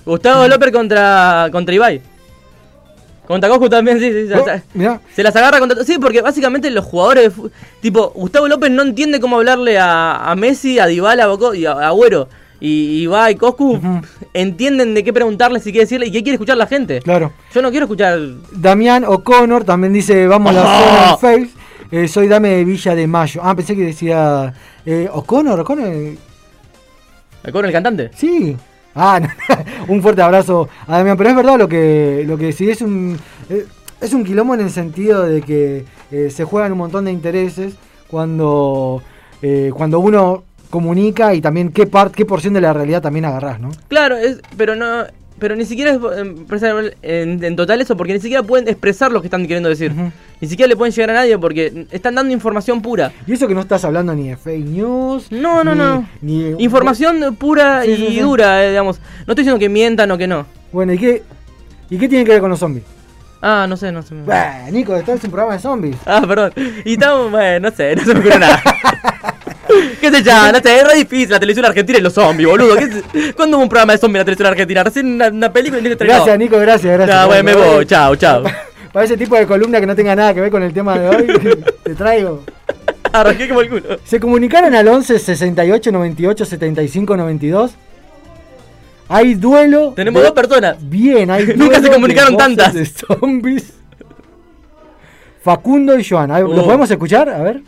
Gustavo López contra, contra Ibai. Contra Coscu también, sí, sí. se- Oh, se- las agarra contra. Sí, porque básicamente los jugadores de Tipo, Gustavo López no entiende cómo hablarle a, a Messi, a Dybala a Boco- y a a Agüero. Y Ibai y Coscu entienden de qué preguntarle, si quiere decirle y qué quiere escuchar la gente. Claro. Yo no quiero escuchar. Damián O'Connor también dice, vamos a la Oh. en Face. Eh, soy Dame de Villa de Mayo. Ah, pensé que decía... eh, O'Connor, O'Connor... ¿Con el cantante? Sí. Ah, *laughs* un fuerte abrazo a Damián. Pero es verdad lo que, lo que decís. Es un, eh, es un quilombo en el sentido de que eh, se juegan un montón de intereses cuando, eh, cuando uno comunica y también qué, part, qué porción de la realidad también agarrás, ¿no? Claro, es, pero no. Pero ni siquiera es eh, expresar en, en total eso, porque ni siquiera pueden expresar lo que están queriendo decir. Ni siquiera le pueden llegar a nadie porque están dando información pura. Y eso que no estás hablando ni de fake news. No, no, ni- no. ni- Información pura Sí, y sí, sí. dura, eh, digamos. No estoy diciendo que mientan o que no. Bueno, ¿y qué, ¿y qué tiene que ver con los zombies? Ah, no sé, no sé. Bah, Nico, esto es un programa de zombies. Ah, perdón. Y estamos, bueno, no sé, no se me ocurre nada. *laughs* *laughs* ¿Qué sé ya? No sé, es re difícil la televisión argentina y los zombies, boludo. ¿Cuándo hubo un programa de zombies en la televisión argentina? Recién una, una película y no Gracias, Nico, gracias, gracias. No, bueno, me voy, chao, chao. *laughs* Para ese tipo de columna que no tenga nada que ver con el tema de hoy, *laughs* te traigo. Arranqué como el culo. Se comunicaron al 11 68 98 75 92. Hay duelo. Tenemos de- dos personas. Bien, hay Nunca se duelo comunicaron de tantas. de zombies. Facundo y Joan. ¿Lo Uh. podemos escuchar? A ver.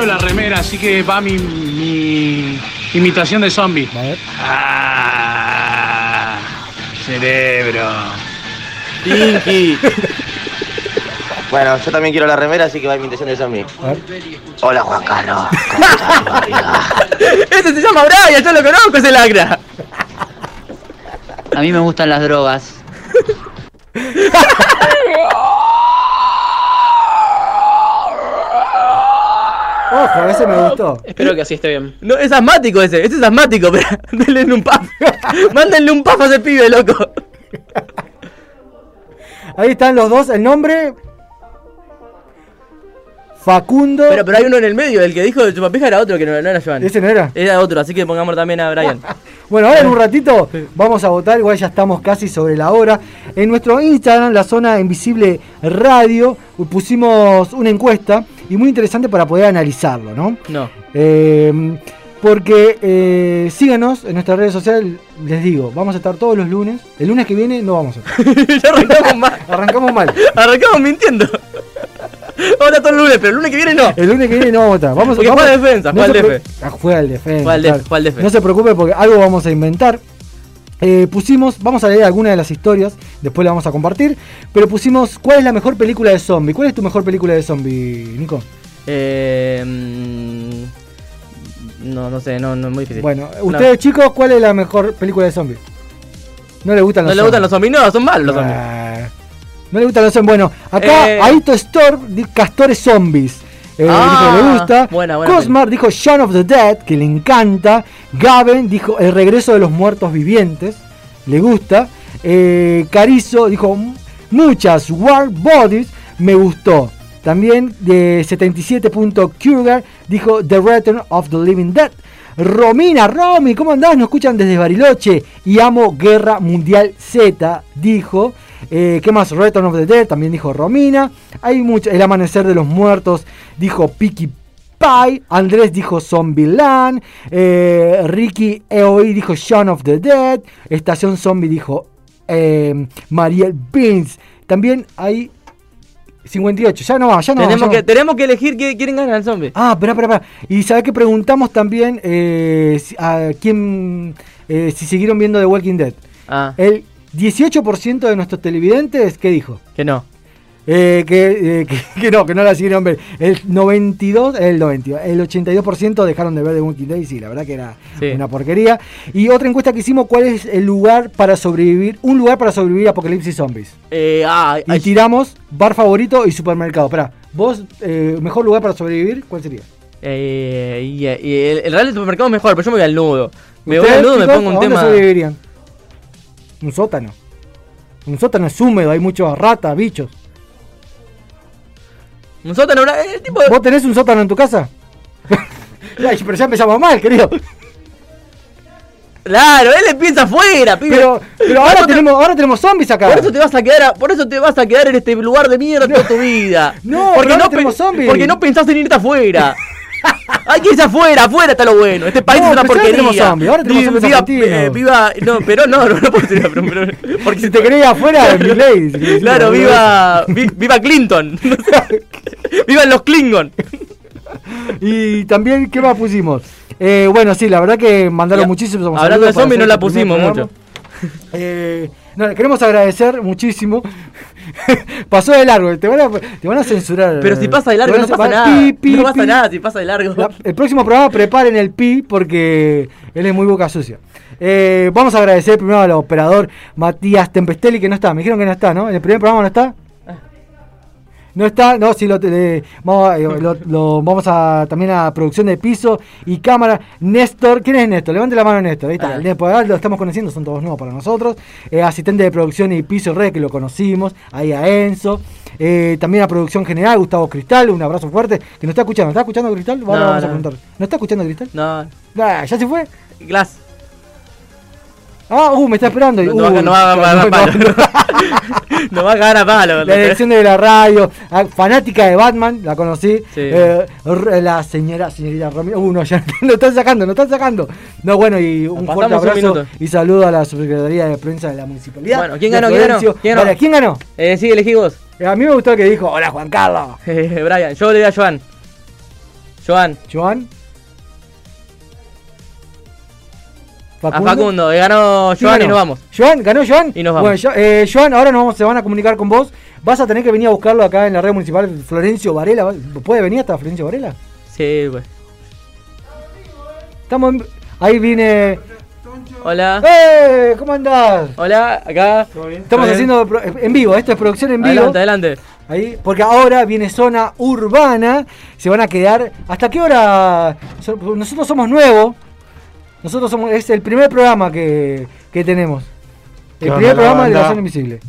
Quiero la remera, así que va mi, mi imitación de zombie. Ah, cerebro. Pinky. *laughs* Bueno, yo también quiero la remera, así que va mi intención de zombie. Hola Juan Carlos. Este se llama Brian, yo lo conozco, ese lacra. A mí me gustan las drogas. *laughs* Ojo, ese me gustó. Espero que así esté bien. No, es asmático ese, ese es asmático, pero *laughs* denle un puff. *laughs* Mándenle un puff a ese pibe, loco. Ahí están los dos, el nombre. Facundo. Pero, pero hay uno en el medio, el que dijo de chupapija era otro que no, no era Joan. ¿Ese no era? Era otro, así que pongamos también a Brian. *laughs* Bueno, ahora en un ratito vamos a votar, igual ya estamos casi sobre la hora. En nuestro Instagram, la zona invisible radio, pusimos una encuesta y muy interesante para poder analizarlo, ¿no? No. Eh, porque eh, síganos en nuestras redes sociales, les digo, vamos a estar todos los lunes. El lunes que viene no vamos a estar. *laughs* ya arrancamos mal. Arrancamos mal. Arrancamos mintiendo. Vamos a estar todo el lunes, pero el lunes que viene no. El lunes que viene no vamos a estar. Vamos, Porque vamos- juega defensa, no juega se al DF. Ah, juega al defensa. Juega al juega DF. No se preocupe porque algo vamos a inventar. Eh, pusimos, vamos a leer algunas de las historias, después las vamos a compartir. Pero pusimos, ¿cuál es la mejor película de zombie? ¿Cuál es tu mejor película de zombie, Nico? Eh, mm, no, no sé, no, no es muy difícil. Bueno, No. ustedes chicos, ¿cuál es la mejor película de zombie? No le gustan ¿No los le gustan los zombies. zombies? No, son malos los zombies. Ah, no le gustan los zombies. Bueno, acá Eh. Aito Store, Castores Zombies. Eh, Ah, dijo que le gusta. buena, buena Cosmar dijo Shaun of the Dead, que le encanta. Gaben dijo El regreso de los muertos vivientes, le gusta. Eh, Carizo dijo "M- muchas War Bodies, me gustó. También de 77.Kurgar dijo The Return of the Living Dead. Romina, Romy, ¿cómo andás? Nos escuchan desde Bariloche. Y amo Guerra Mundial Z, dijo. Eh, ¿Qué más? Return of the Dead, también dijo Romina. Hay mucho. El Amanecer de los Muertos, dijo Piki Pie. Andrés dijo Zombieland. Eh, Ricky EOI dijo Shaun of the Dead. Estación Zombie dijo eh, Mariel Beans. También hay 58. Ya no va, ya no va, tenemos, ya no que, va. tenemos que elegir qui- quién gana el zombie. Ah, espera, espera, espera. Y sabes que preguntamos también eh, a quién eh, si siguieron viendo The Walking Dead. Ah. El 18% de nuestros televidentes, ¿qué dijo? Que no. Eh, que, eh, *laughs* que, que no, que no la siguieron ver. El 92, el 92, el 82% dejaron de ver The Walking Dead y sí, la verdad que era Sí. una porquería. Y otra encuesta que hicimos, ¿cuál es el lugar para sobrevivir, un lugar para sobrevivir a Apocalipsis Zombies? Eh, ah, Y tiramos bar favorito y supermercado. Espera, vos, eh, mejor lugar para sobrevivir, ¿cuál sería? eh, y, y el, el real supermercado es mejor, pero yo me voy al nudo. Me voy ¿Ustedes, al nudo, me chicos, pongo un a dónde tema. sobrevivirían? Un sótano. Un sótano es húmedo, hay muchas ratas, bichos. Un sótano, una- tipo. ¿Vos tenés un sótano en tu casa? *laughs* Pero ya empezamos mal, querido. Claro, él le piensa afuera, pibe. Pero, ahora, tenemos, ahora tenemos zombies acá. Por eso te vas a quedar, a- por eso te vas a quedar en este lugar de mierda toda tu *laughs* vida. No, porque no, tenemos zombies. porque no pensás en irte afuera. *laughs* *laughs* Hay que irse afuera, afuera está lo bueno. Este país No, es una porquería. zombies, ahora tenemos viva, eh, viva, no, pero no, no, no puedo decir, pero, pero- *laughs* porque Si te querés afuera, mi ley. si Claro, viva, vi- viva Clinton. *laughs* Vivan los Klingon. Y también, ¿qué más pusimos? Eh, bueno, sí, la verdad que mandaron Ya, muchísimos hablando de zombies, no la este pusimos programa. Eh, no, le queremos agradecer muchísimo. *laughs* Pasó de largo, te van a, te van a censurar. Pero si pasa de largo no pasa nada. pi, pi, No pasa pi. nada si pasa de largo. La- el próximo programa preparen el pi porque él es muy boca sucia. Eh, vamos a agradecer primero al operador Matías Tempestelli que no está. Me dijeron que no está, ¿no? En el primer programa no está. No está, no, sí, lo, le- vamos, a, eh, *laughs* lo- lo- vamos a también a producción de piso y cámara. Néstor, ¿quién es Néstor? Levante la mano, Néstor. Ahí está, Ahí. el Néstor, lo estamos conociendo, son todos nuevos para nosotros. Eh, asistente de producción y piso red, que lo conocimos. Ahí a Enzo. Eh, también a producción general, Gustavo Cristal, un abrazo fuerte. Que nos está escuchando, ¿está escuchando Cristal? Ahora No, vamos a preguntar. ¿No está escuchando Cristal? No, Ah, ¿Ya se fue? Glass. Ah, uh, me está esperando. No, Uh, no va a cagar a no, palo. no. *laughs* Nos va a palo. La elección de la radio, ah, fanática de Batman, la conocí. Sí. Eh, la señora, señorita Romero. Uh, no, ya *laughs* lo están sacando, lo están sacando. No, bueno, y un Nos fuerte un abrazo y saludo a la Secretaría de Prensa de la Municipalidad. Bueno, ¿quién ganó? ¿Quién ganó? ¿Quién ganó? ¿quién ganó? Eh, sí, elegí vos. Eh, a mí me gustó que dijo, hola Juan Carlos. *laughs* Brian, yo le doy a Joan. Joan. Joan. A Facundo, eh, ganó ¿Quién Joan y ganó? nos vamos. ¿Joan? ¿Ganó Joan? Y nos vamos. Bueno, yo- eh, Joan, ahora nos vamos- se van a comunicar con vos. Vas a tener que venir a buscarlo acá en la red municipal Florencio Varela. ¿Puede venir hasta Florencio Varela? Sí, pues. Estamos en- Ahí viene. Hola. ¡Eh! ¿Cómo andás? Hola, acá. Estamos haciendo pro- en vivo, esto es producción en vivo. Adelante, adelante. Ahí, porque ahora viene zona urbana, se van a quedar. ¿Hasta qué hora? So- Nosotros somos nuevos. Nosotros somos. Es el primer programa que, que tenemos. ¿Qué El primer programa de la zona invisible.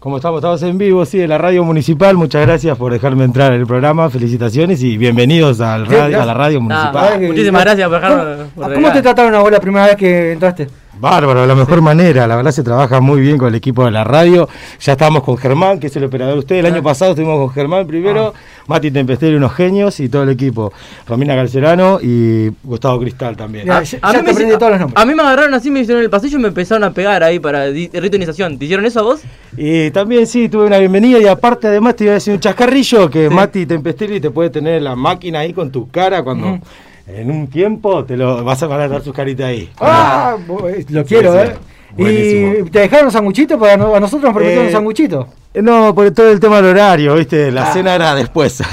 ¿Cómo estamos? Estamos en vivo, sí, de la radio municipal. Muchas gracias por dejarme entrar en el programa. Felicitaciones y bienvenidos al radio, a la radio Ah, municipal. muchísimas gracias por dejarnos. ¿Cómo, por ¿cómo te trataron a vos la primera vez que entraste? Bárbaro, de la mejor manera. La verdad se trabaja muy bien con el equipo de la radio. Ya estamos con Germán, que es el operador de usted. El Ah. año pasado estuvimos con Germán primero, Mati Tempesteri, unos genios, y todo el equipo. Romina Calcerano y Gustavo Cristal también. A, a mí me, hici- a mí me agarraron así, me hicieron el pasillo y me empezaron a pegar ahí para ritualización. ¿Te hicieron eso a vos? Y también sí, tuve una bienvenida y aparte además te iba a decir un chascarrillo que Mati Tempesteri te puede tener la máquina ahí con tu cara cuando. En un tiempo te lo vas a van a dar sus caritas ahí. Ah, eh, lo quiero, Sí, sí. ¿eh? Buenísimo. ¿Y te dejaron un sanguchito? Para no- a nosotros nos permitieron Eh, un sanguchito. No, por todo el tema del horario, ¿viste? La cena era después. *laughs* *laughs*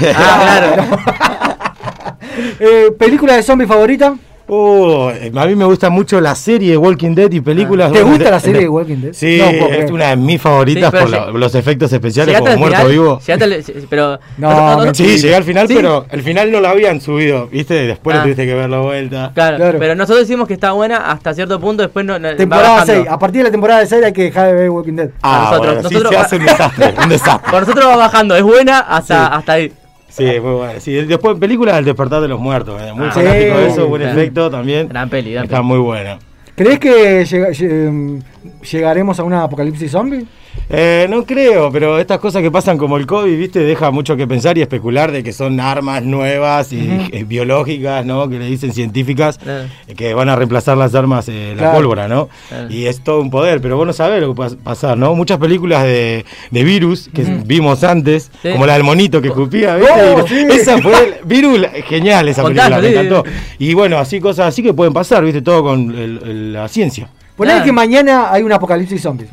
Eh, ¿Película de zombie favorita? Oh, a mí me gusta mucho la serie de Walking Dead y películas. ¿Te gusta la serie de Walking Dead? Sí, No es una de mis favoritas Sí, por los efectos especiales ¿Llegaste como muerto final? vivo. Al- pero. No, Sí, llegué al final, Sí. pero el final no lo habían subido, ¿viste? Después Ah. tuviste que ver la vuelta. Claro, pero nosotros decimos que está buena hasta cierto punto, después no, no- Temporada bajando. 6. A partir de la temporada 6 hay que dejar de ver Walking Dead. Ah, nosotros- bueno, sí, nosotros- se hace un desastre, un desastre. *laughs* Por nosotros va bajando, es buena hasta, Sí. hasta ahí. Sí, muy bueno. Sí, después película El despertar de los muertos, eh, muy Ah. fanático de eso, buen Gran- efecto también. Gran peli, gran Está peli. muy bueno. ¿Crees que lle- llegaremos a una apocalipsis zombie? Eh, no creo, pero estas cosas que pasan como el COVID, viste, deja mucho que pensar y especular de que son armas nuevas y biológicas, ¿no? Que le dicen científicas, Claro. eh, que van a reemplazar las armas, eh, la Claro. pólvora, ¿no? Claro. Y es todo un poder, pero vos no sabés lo que puede pasar, ¿no? Muchas películas de, de virus que vimos antes, Sí. como la del monito que escupía, ¿viste? Oh, Y sí. Esa fue el virus, genial esa película, me sí. encantó. Y bueno, así cosas así que pueden pasar, ¿viste? Todo con el- el- la ciencia. Poner Claro. que mañana hay un apocalipsis zombie.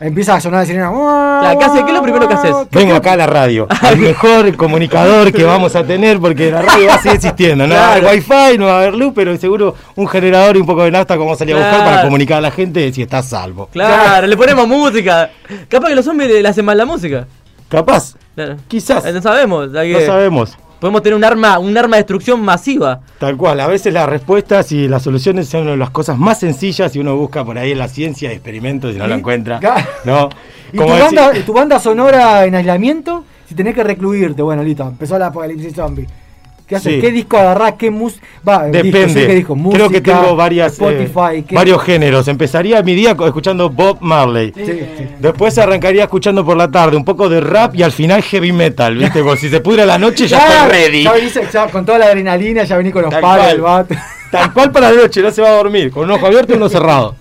Empieza a sonar la sirena. Claro, ¿qué? ¿Qué es lo primero que haces? Vengo acá a la radio, *laughs* al mejor comunicador que vamos a tener, porque la radio va a seguir existiendo. No va a haber Claro. wifi, no va a haber luz, pero seguro un generador y un poco de nafta como salir a buscar Claro. para comunicar a la gente si está a salvo. Claro, le ponemos música. Capaz que los zombies le hacen mal la música. Capaz, Claro. quizás, Eh, No sabemos. hay no que- sabemos. Podemos tener un arma, un arma de destrucción masiva. Tal cual, a veces las respuestas y las soluciones son las cosas más sencillas y uno busca por ahí en la ciencia, experimentos y no lo ¿Y? encuentra. ¿No? *laughs* ¿Y tu banda, tu banda sonora en aislamiento? Si tenés que recluirte, bueno, listo, empezó la apocalipsis zombie. ¿Qué haces? Sí. ¿Qué disco agarrás? ¿Qué música? Va, disco, Depende. sí, ¿qué disco? Creo que tengo varias, eh, varios géneros. Empezaría mi día escuchando Bob Marley. Sí, sí. Después arrancaría escuchando por la tarde un poco de rap y al final heavy metal, ¿viste? Como si se pudre la noche ya Claro, estoy ready. Ya venís, ya con toda la adrenalina, ya venís con los Tal palos, cual. el bate. Tal cual para la noche, no se va a dormir. Con un ojo abierto y uno cerrado.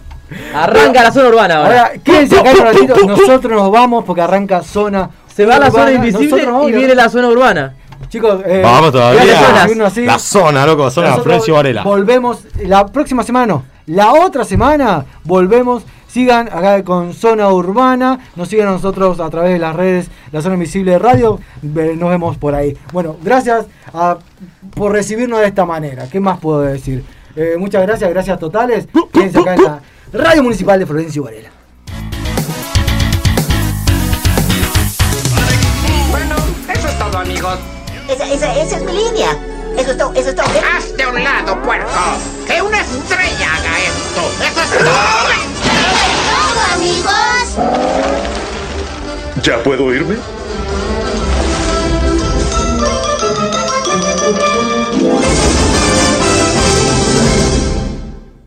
Arranca la zona urbana ahora. Ahora, quédense acá un ratito, nosotros nos vamos porque arranca zona. Se va la zona urbana, invisible y viene la zona urbana. Chicos, eh, Vamos todavía. gracias por seguirnos así. La zona, loco, zona Nosotros Florencio Varela. Volvemos la próxima semana, no, la otra semana volvemos. Sigan acá con Zona Urbana, nos sigan a nosotros a través de las redes, la Zona Invisible de Radio, nos vemos por ahí. Bueno, gracias a- por recibirnos de esta manera, ¿qué más puedo decir? Eh, muchas gracias, gracias totales. Quédense acá en la Radio Municipal de Florencio Varela. Bueno, eso es todo, amigos. Esa, esa, esa es mi línea. Eso es todo, eso es todo. ¡Haz de un lado, puerco! ¡Que una estrella haga esto! ¡Eso es todo! ¡Todo, amigos! ¿Ya puedo irme?